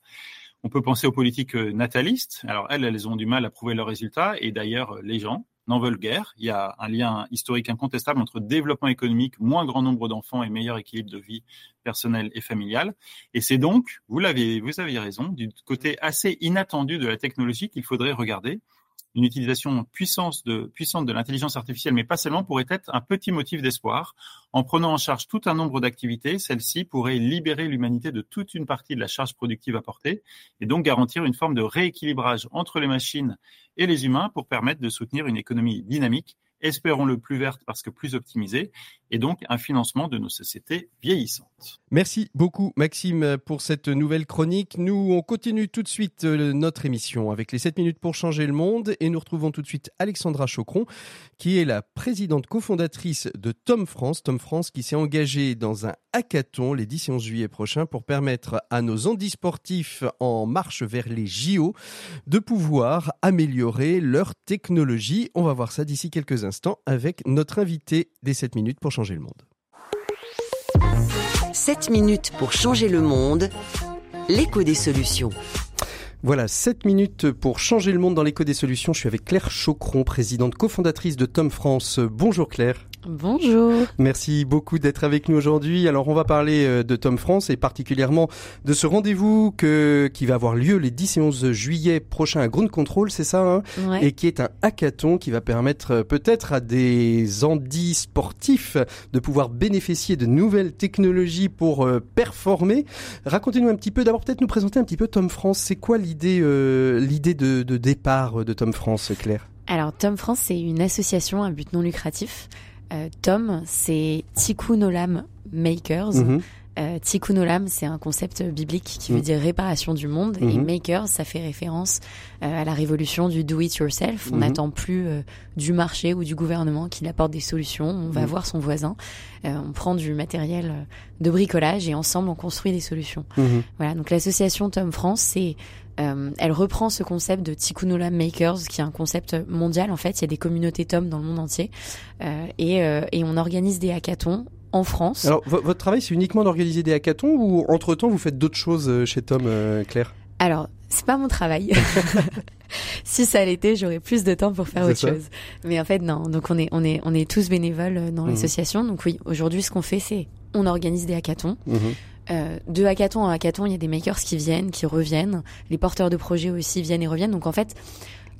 On peut penser aux politiques euh, natalistes. Alors elles, elles ont du mal à prouver leurs résultats et d'ailleurs les gens n'en veulent guère. Il y a un lien historique incontestable entre développement économique, moins grand nombre d'enfants et meilleur équilibre de vie personnelle et familiale. Et c'est donc, vous l'avez, vous avez raison, du côté assez inattendu de la technologie qu'il faudrait regarder une utilisation puissante de l'intelligence artificielle, mais pas seulement, pourrait être un petit motif d'espoir. En prenant en charge tout un nombre d'activités, celle-ci pourrait libérer l'humanité de toute une partie de la charge productive apportée et donc garantir une forme de rééquilibrage entre les machines et les humains pour permettre de soutenir une économie dynamique espérons-le plus verte parce que plus optimisée, et donc un financement de nos sociétés vieillissantes. Merci beaucoup Maxime pour cette nouvelle chronique. Nous, on continue tout de suite euh, notre émission avec les 7 minutes pour changer le monde et nous retrouvons tout de suite Alexandra Chocron qui est la présidente cofondatrice de Tom France. Tom France qui s'est engagé dans un hackathon les 10 et 11 juillet prochains pour permettre à nos handisportifs en marche vers les JO de pouvoir améliorer leur technologie. On va voir ça d'ici quelques instants avec notre invité des 7 minutes pour changer le monde. 7 minutes pour changer le monde, l'écho des solutions. Voilà, 7 minutes pour changer le monde dans l'écho des solutions. Je suis avec Claire Chocron, présidente cofondatrice de Tom France. Bonjour Claire. Bonjour. Merci beaucoup d'être avec nous aujourd'hui. Alors on va parler euh, de Tom France et particulièrement de ce rendez-vous que, qui va avoir lieu les 10 et 11 juillet prochains à Ground Control, c'est ça hein? Et qui est un hackathon qui va permettre euh, peut-être à des handis sportifs de pouvoir bénéficier de nouvelles technologies pour euh, performer. Racontez-nous un petit peu, d'abord peut-être nous présenter un petit peu Tom France. C'est quoi l'idée l'idée de, de départ de Tom France, Claire? Alors Tom France, c'est une association à but non lucratif euh, Tom, c'est Tikkun Olam Makers. Mhm. Euh, Tikkun Olam, c'est un concept biblique qui veut mhm. dire réparation du monde. Et mhm. Makers, ça fait référence euh, à la révolution du do it yourself. On n'attend plus du marché ou du gouvernement qu'il apporte des solutions. On va voir son voisin. on prend du matériel de bricolage et ensemble on construit des solutions. Voilà. Donc l'association Tom France, c'est euh, elle reprend ce concept de Tikkunola Makers, qui est un concept mondial. En fait, il y a des communautés Tom dans le monde entier, euh, et, euh, et, on organise des hackathons en France. Alors, votre travail, c'est uniquement d'organiser des hackathons, ou entre temps, vous faites d'autres choses chez Tom, Claire? Alors, c'est pas mon travail. si ça l'était, j'aurais plus de temps pour faire autre chose. Mais en fait, non. Donc, on est, on est, on est tous bénévoles dans mmh. l'association. Donc, oui, aujourd'hui, ce qu'on fait, c'est on organise des hackathons. Mmh. Euh, de hackathon en hackathon, il y a des makers qui viennent, qui reviennent. Les porteurs de projets aussi viennent et reviennent. Donc en fait,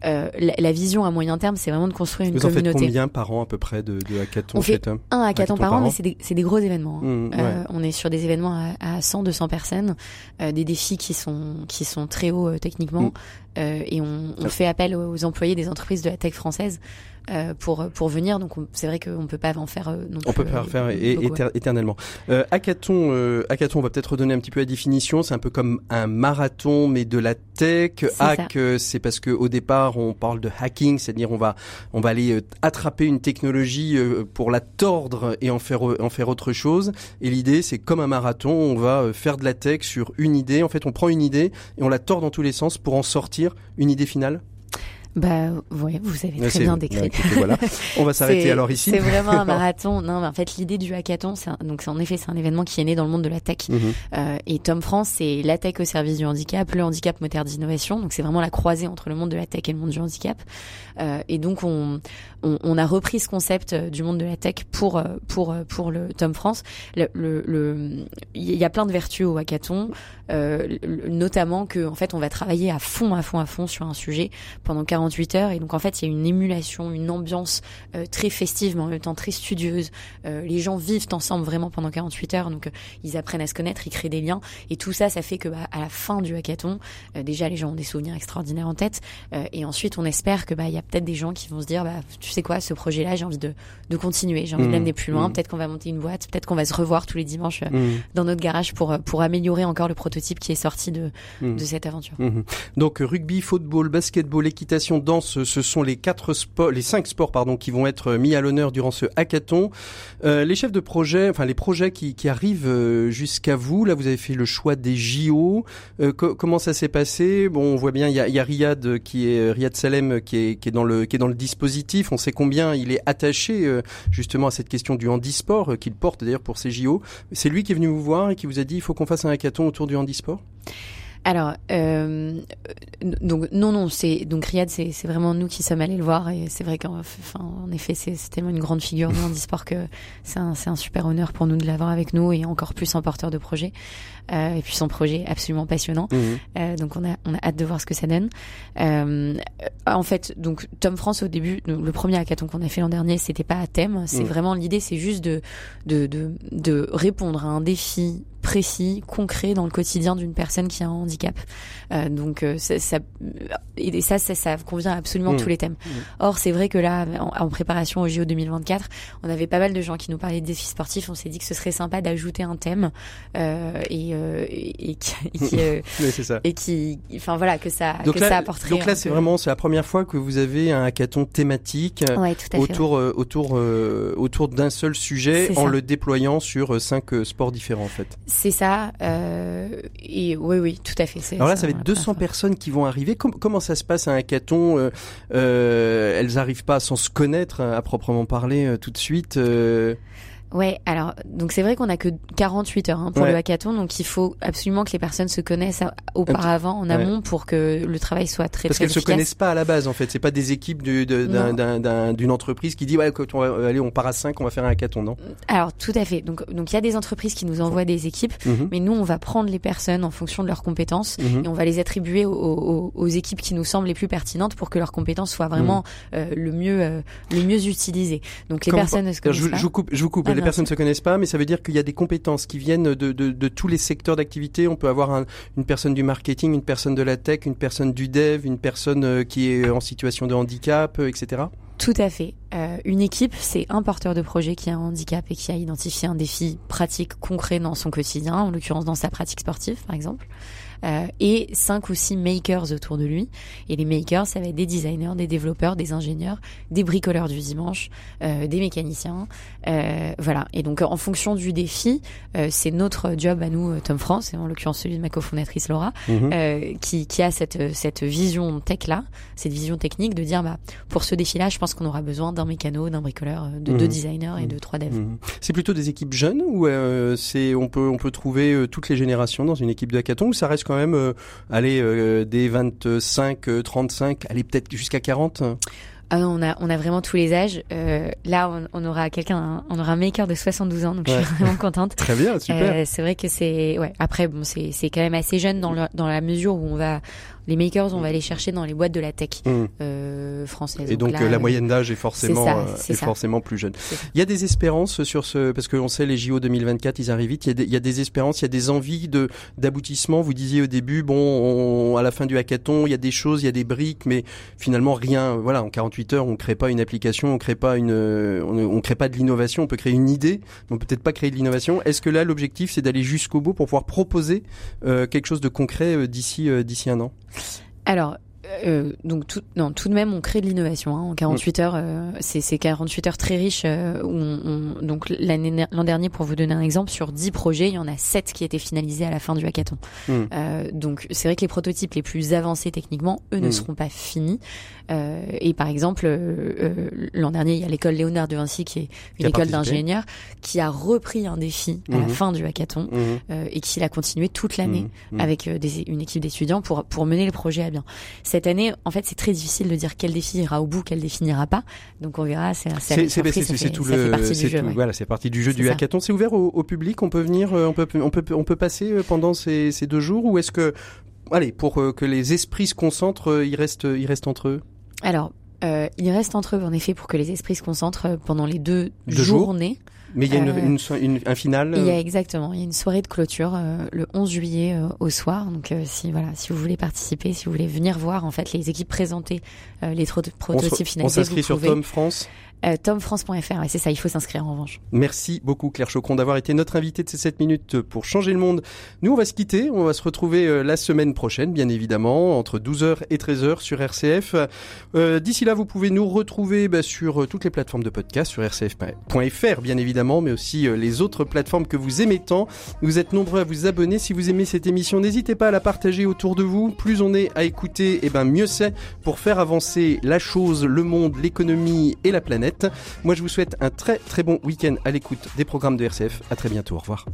euh, la, vision à moyen terme, c'est vraiment de construire une communauté. Vous en faites combien par an à peu près de, de hackathons On fait un hackathon, par, an, mais c'est des, des, gros événements. Hein. Mmh, euh, on est sur des événements à, à 100, 200 personnes, euh, des défis qui sont qui sont très hauts euh, techniquement. Euh, et on, on fait appel aux employés des entreprises de la tech française euh, pour pour venir. Donc c'est vrai qu'on peut pas en faire euh, non On peut pas en faire et, éternellement. Euh, hackathon, euh, hackathon, on va peut-être redonner un petit peu la définition. C'est un peu comme un marathon mais de la tech. Hack, c'est parce que au départ on parle de hacking, c'est-à-dire on va on va aller attraper une technologie pour la tordre et en faire en faire autre chose. Et l'idée c'est comme un marathon, on va faire de la tech sur une idée. En fait, on prend une idée et on la tord dans tous les sens pour en sortir une idée finale? Bah ouais, vous avez très bien décrit. voilà. On va s'arrêter alors ici. C'est vraiment un marathon. Non, mais en fait, l'idée du hackathon, c'est donc en effet, c'est un événement qui est né dans le monde de la tech. Mhm. euh, et Tom France, c'est la tech au service du handicap, le handicap moteur d'innovation. Donc c'est vraiment la croisée entre le monde de la tech et le monde du handicap. Euh, et donc on, on, on, a repris ce concept euh, du monde de la tech pour euh, pour euh, pour le Tom France. Le, le, il y a plein de vertus au hackathon, euh, notamment que en fait on va travailler à fond, à fond, à fond sur un sujet pendant 48 heures. Et donc en fait il y a une émulation, une ambiance très festive, mais en même temps très studieuse. les gens vivent ensemble vraiment pendant 48 heures, donc ils apprennent à se connaître, ils créent des liens. Et tout ça, ça fait que bah, à la fin du hackathon, déjà les gens ont des souvenirs extraordinaires en tête. et ensuite on espère que bah il y a peut-être des gens qui vont se dire bah tu sais quoi ce projet là j'ai envie de, de continuer j'ai envie mmh, plus loin mmh. peut-être qu'on va monter une boîte peut-être qu'on va se revoir tous les dimanches euh, mmh. dans notre garage pour pour améliorer encore le prototype qui est sorti de de cette aventure donc rugby football basketball équitation danse ce sont les quatre sports les cinq sports pardon qui vont être mis à l'honneur durant ce hackathon euh, les chefs de projet enfin les projets qui, arrivent euh, jusqu'à vous là vous avez fait le choix des JO euh, comment ça s'est passé? Bon on voit bien il y a, Riyad qui est Riyad Salem qui est dans le qui est dans le dispositif. On sait combien il est attaché justement à cette question du handisport qu'il porte d'ailleurs pour ses JO. C'est lui qui est venu vous voir et qui vous a dit il faut qu'on fasse un hackathon autour du handisport? Alors, euh, donc non, non, c'est donc Riyad, c'est vraiment nous qui sommes allés le voir et c'est vrai qu'en en effet, c'est tellement une grande figure dans e-sport que c'est un, un super honneur pour nous de l'avoir avec nous et encore plus en porteur de projet. Euh, et puis son projet absolument passionnant. Mmh. Euh, donc on a on a hâte de voir ce que ça donne. Euh, en fait, donc Tom France au début, le premier hackathon qu'on a fait l'an dernier, c'était pas à thème. C'est mmh. vraiment l'idée, c'est juste de, de de de répondre à un défi précis, concret dans le quotidien d'une personne qui a un handicap. Euh, donc euh, ça, ça, et ça, ça, ça convient à absolument mmh. tous les thèmes. Mmh. Or, c'est vrai que là, en, préparation au JO 2024, on avait pas mal de gens qui nous parlaient de défis sportifs. On s'est dit que ce serait sympa d'ajouter un thème euh, et, euh, et, qui, et qui, euh, et qui, enfin voilà, que ça, donc que là, ça apporterait. Donc là, c'est vraiment, c'est la première fois que vous avez un hackathon thématique ouais, autour, fait, autour, autour d'un seul sujet, en le déployant sur cinq sports différents en fait. C'est ça. Euh, et oui, oui, tout à fait. Alors là, ça, va être 200 personnes qui vont arriver. comment ça se passe un hackathon euh, euh, Elles n'arrivent pas sans se connaître à proprement parler euh, tout de suite. Euh... Ouais, alors donc c'est vrai qu'on a que 48 heures hein, pour le hackathon, donc il faut absolument que les personnes se connaissent auparavant en amont pour que le travail soit très parce qu'elles se connaissent pas à la base en fait. C'est pas des équipes d'une entreprise qui dit ouais on va, allez on part à 5 on va faire un hackathon non? Alors tout à fait. Donc donc il y a des entreprises qui nous envoient des équipes, mhm. mais nous on va prendre les personnes en fonction de leurs compétences mhm. et on va les attribuer aux, aux, équipes qui nous semblent les plus pertinentes pour que leurs compétences soient vraiment euh, le mieux euh, le mieux utilisées. Donc les personnes je, je, vous coupe je vous coupe. Ah, personnes ne se connaissent pas, mais ça veut dire qu'il y a des compétences qui viennent de, de, de tous les secteurs d'activité. On peut avoir un, une personne du marketing, une personne de la tech, une personne du dev, une personne euh, qui est en situation de handicap, euh, etc. Tout à fait. Euh, une équipe, c'est un porteur de projet qui a un handicap et qui a identifié un défi pratique concret dans son quotidien, en l'occurrence dans sa pratique sportive, par exemple. Euh, et cinq ou six makers autour de lui. Et les makers, ça va être des designers, des développeurs, des ingénieurs, des bricoleurs du dimanche, euh, des mécaniciens, euh, voilà. Et donc en fonction du défi, euh, c'est notre job à nous, Tom France, et en l'occurrence celui de ma cofondatrice Laura, euh, qui, qui a cette cette vision tech là, cette vision technique de dire bah pour ce défi-là, je pense qu'on aura besoin d'un mécano, d'un bricoleur, de deux mhm. designers et de trois devs. Mhm. C'est plutôt des équipes jeunes ou c'est on peut on peut trouver toutes les générations dans une équipe de hackathon ou ça reste quand même euh, aller euh, des 25, 35, euh, aller peut-être jusqu'à 40 ah on a on a vraiment tous les âges. là, on, aura quelqu'un, on aura un maker de 72 ans, donc je suis vraiment contente. Très bien, super. c'est vrai que c'est ouais. Après, bon, c'est c'est quand même assez jeune dans dans la mesure où on va les makers, on va les chercher dans les boîtes de la tech mmh. euh, française. Et donc, la moyenne d'âge est forcément euh, est, forcément plus jeune. Il y a des espérances sur ce parce qu'on sait les JO 2024, ils arrivent vite. Il y a des, il y a des espérances, il y a des envies de d'aboutissement. Vous disiez au début, bon, on, à la fin du hackathon, il y a des choses, il y a des briques, mais finalement rien. Voilà, en 48 heures, on crée pas une application, on crée pas une, on, on crée pas de l'innovation. On peut créer une idée, mais on peut peut-être pas créer de l'innovation. Est-ce que là, l'objectif, c'est d'aller jusqu'au bout pour pouvoir proposer euh, quelque chose de concret euh, d'ici euh, d'ici un an? Alors, euh, donc tout, non, tout de même, on crée de l'innovation. Hein, en 48 mm. heures, euh, c'est 48 heures très riches. Euh, où on, on, donc l'an dernier, pour vous donner un exemple, sur 10 projets, il y en a 7 qui étaient finalisés à la fin du hackathon. Mm. Euh, donc c'est vrai que les prototypes les plus avancés techniquement, eux, ne mm. seront pas finis. Euh, et par exemple, l'an dernier, il y a l'école Léonard de Vinci, qui est une école d'ingénieurs, qui a repris un défi à la mm-hmm. fin du hackathon mm-hmm. et qui l'a continué toute l'année mm-hmm. avec des, une équipe d'étudiants pour pour mener le projet à bien. Cette année, en fait, c'est très difficile de dire quel défi ira au bout, quel défi n'ira pas. Donc on verra. C'est c'est tout le voilà, c'est partie du jeu du hackathon. C'est ouvert au, public. On peut venir, euh, on peut on peut on peut passer euh, pendant ces, ces deux jours ou est-ce que allez pour euh, que les esprits se concentrent, ils restent ils restent entre eux? Alors euh, il reste entre eux, en effet, pour que les esprits se concentrent pendant les deux, journées. Mais il y a une, euh, une, un final. Il y a exactement. Il y a une soirée de clôture euh, le 11 juillet euh, au soir. Donc si voilà, si vous voulez participer, si vous voulez venir voir en fait les équipes présenter les prototypes finalisés, on s'inscrit sur Tom France? Euh, tomfrance.fr, c'est ça, il faut s'inscrire en revanche. Merci beaucoup Claire Chocron d'avoir été notre invitée de ces 7 minutes pour changer le monde. Nous, on va se quitter, on va se retrouver euh, la semaine prochaine, bien évidemment, entre 12h et 13h sur RCF. Euh, D'ici là, vous pouvez nous retrouver bah, sur euh, toutes les plateformes de podcast, sur rcf.fr, bien évidemment, mais aussi les autres plateformes que vous aimez tant. Vous êtes nombreux à vous abonner. Si vous aimez cette émission, n'hésitez pas à la partager autour de vous. Plus on est à écouter, et eh ben mieux c'est pour faire avancer la chose, le monde, l'économie et la planète. Moi, je vous souhaite un très très bon week-end à l'écoute des programmes de RCF. À très bientôt. Au revoir.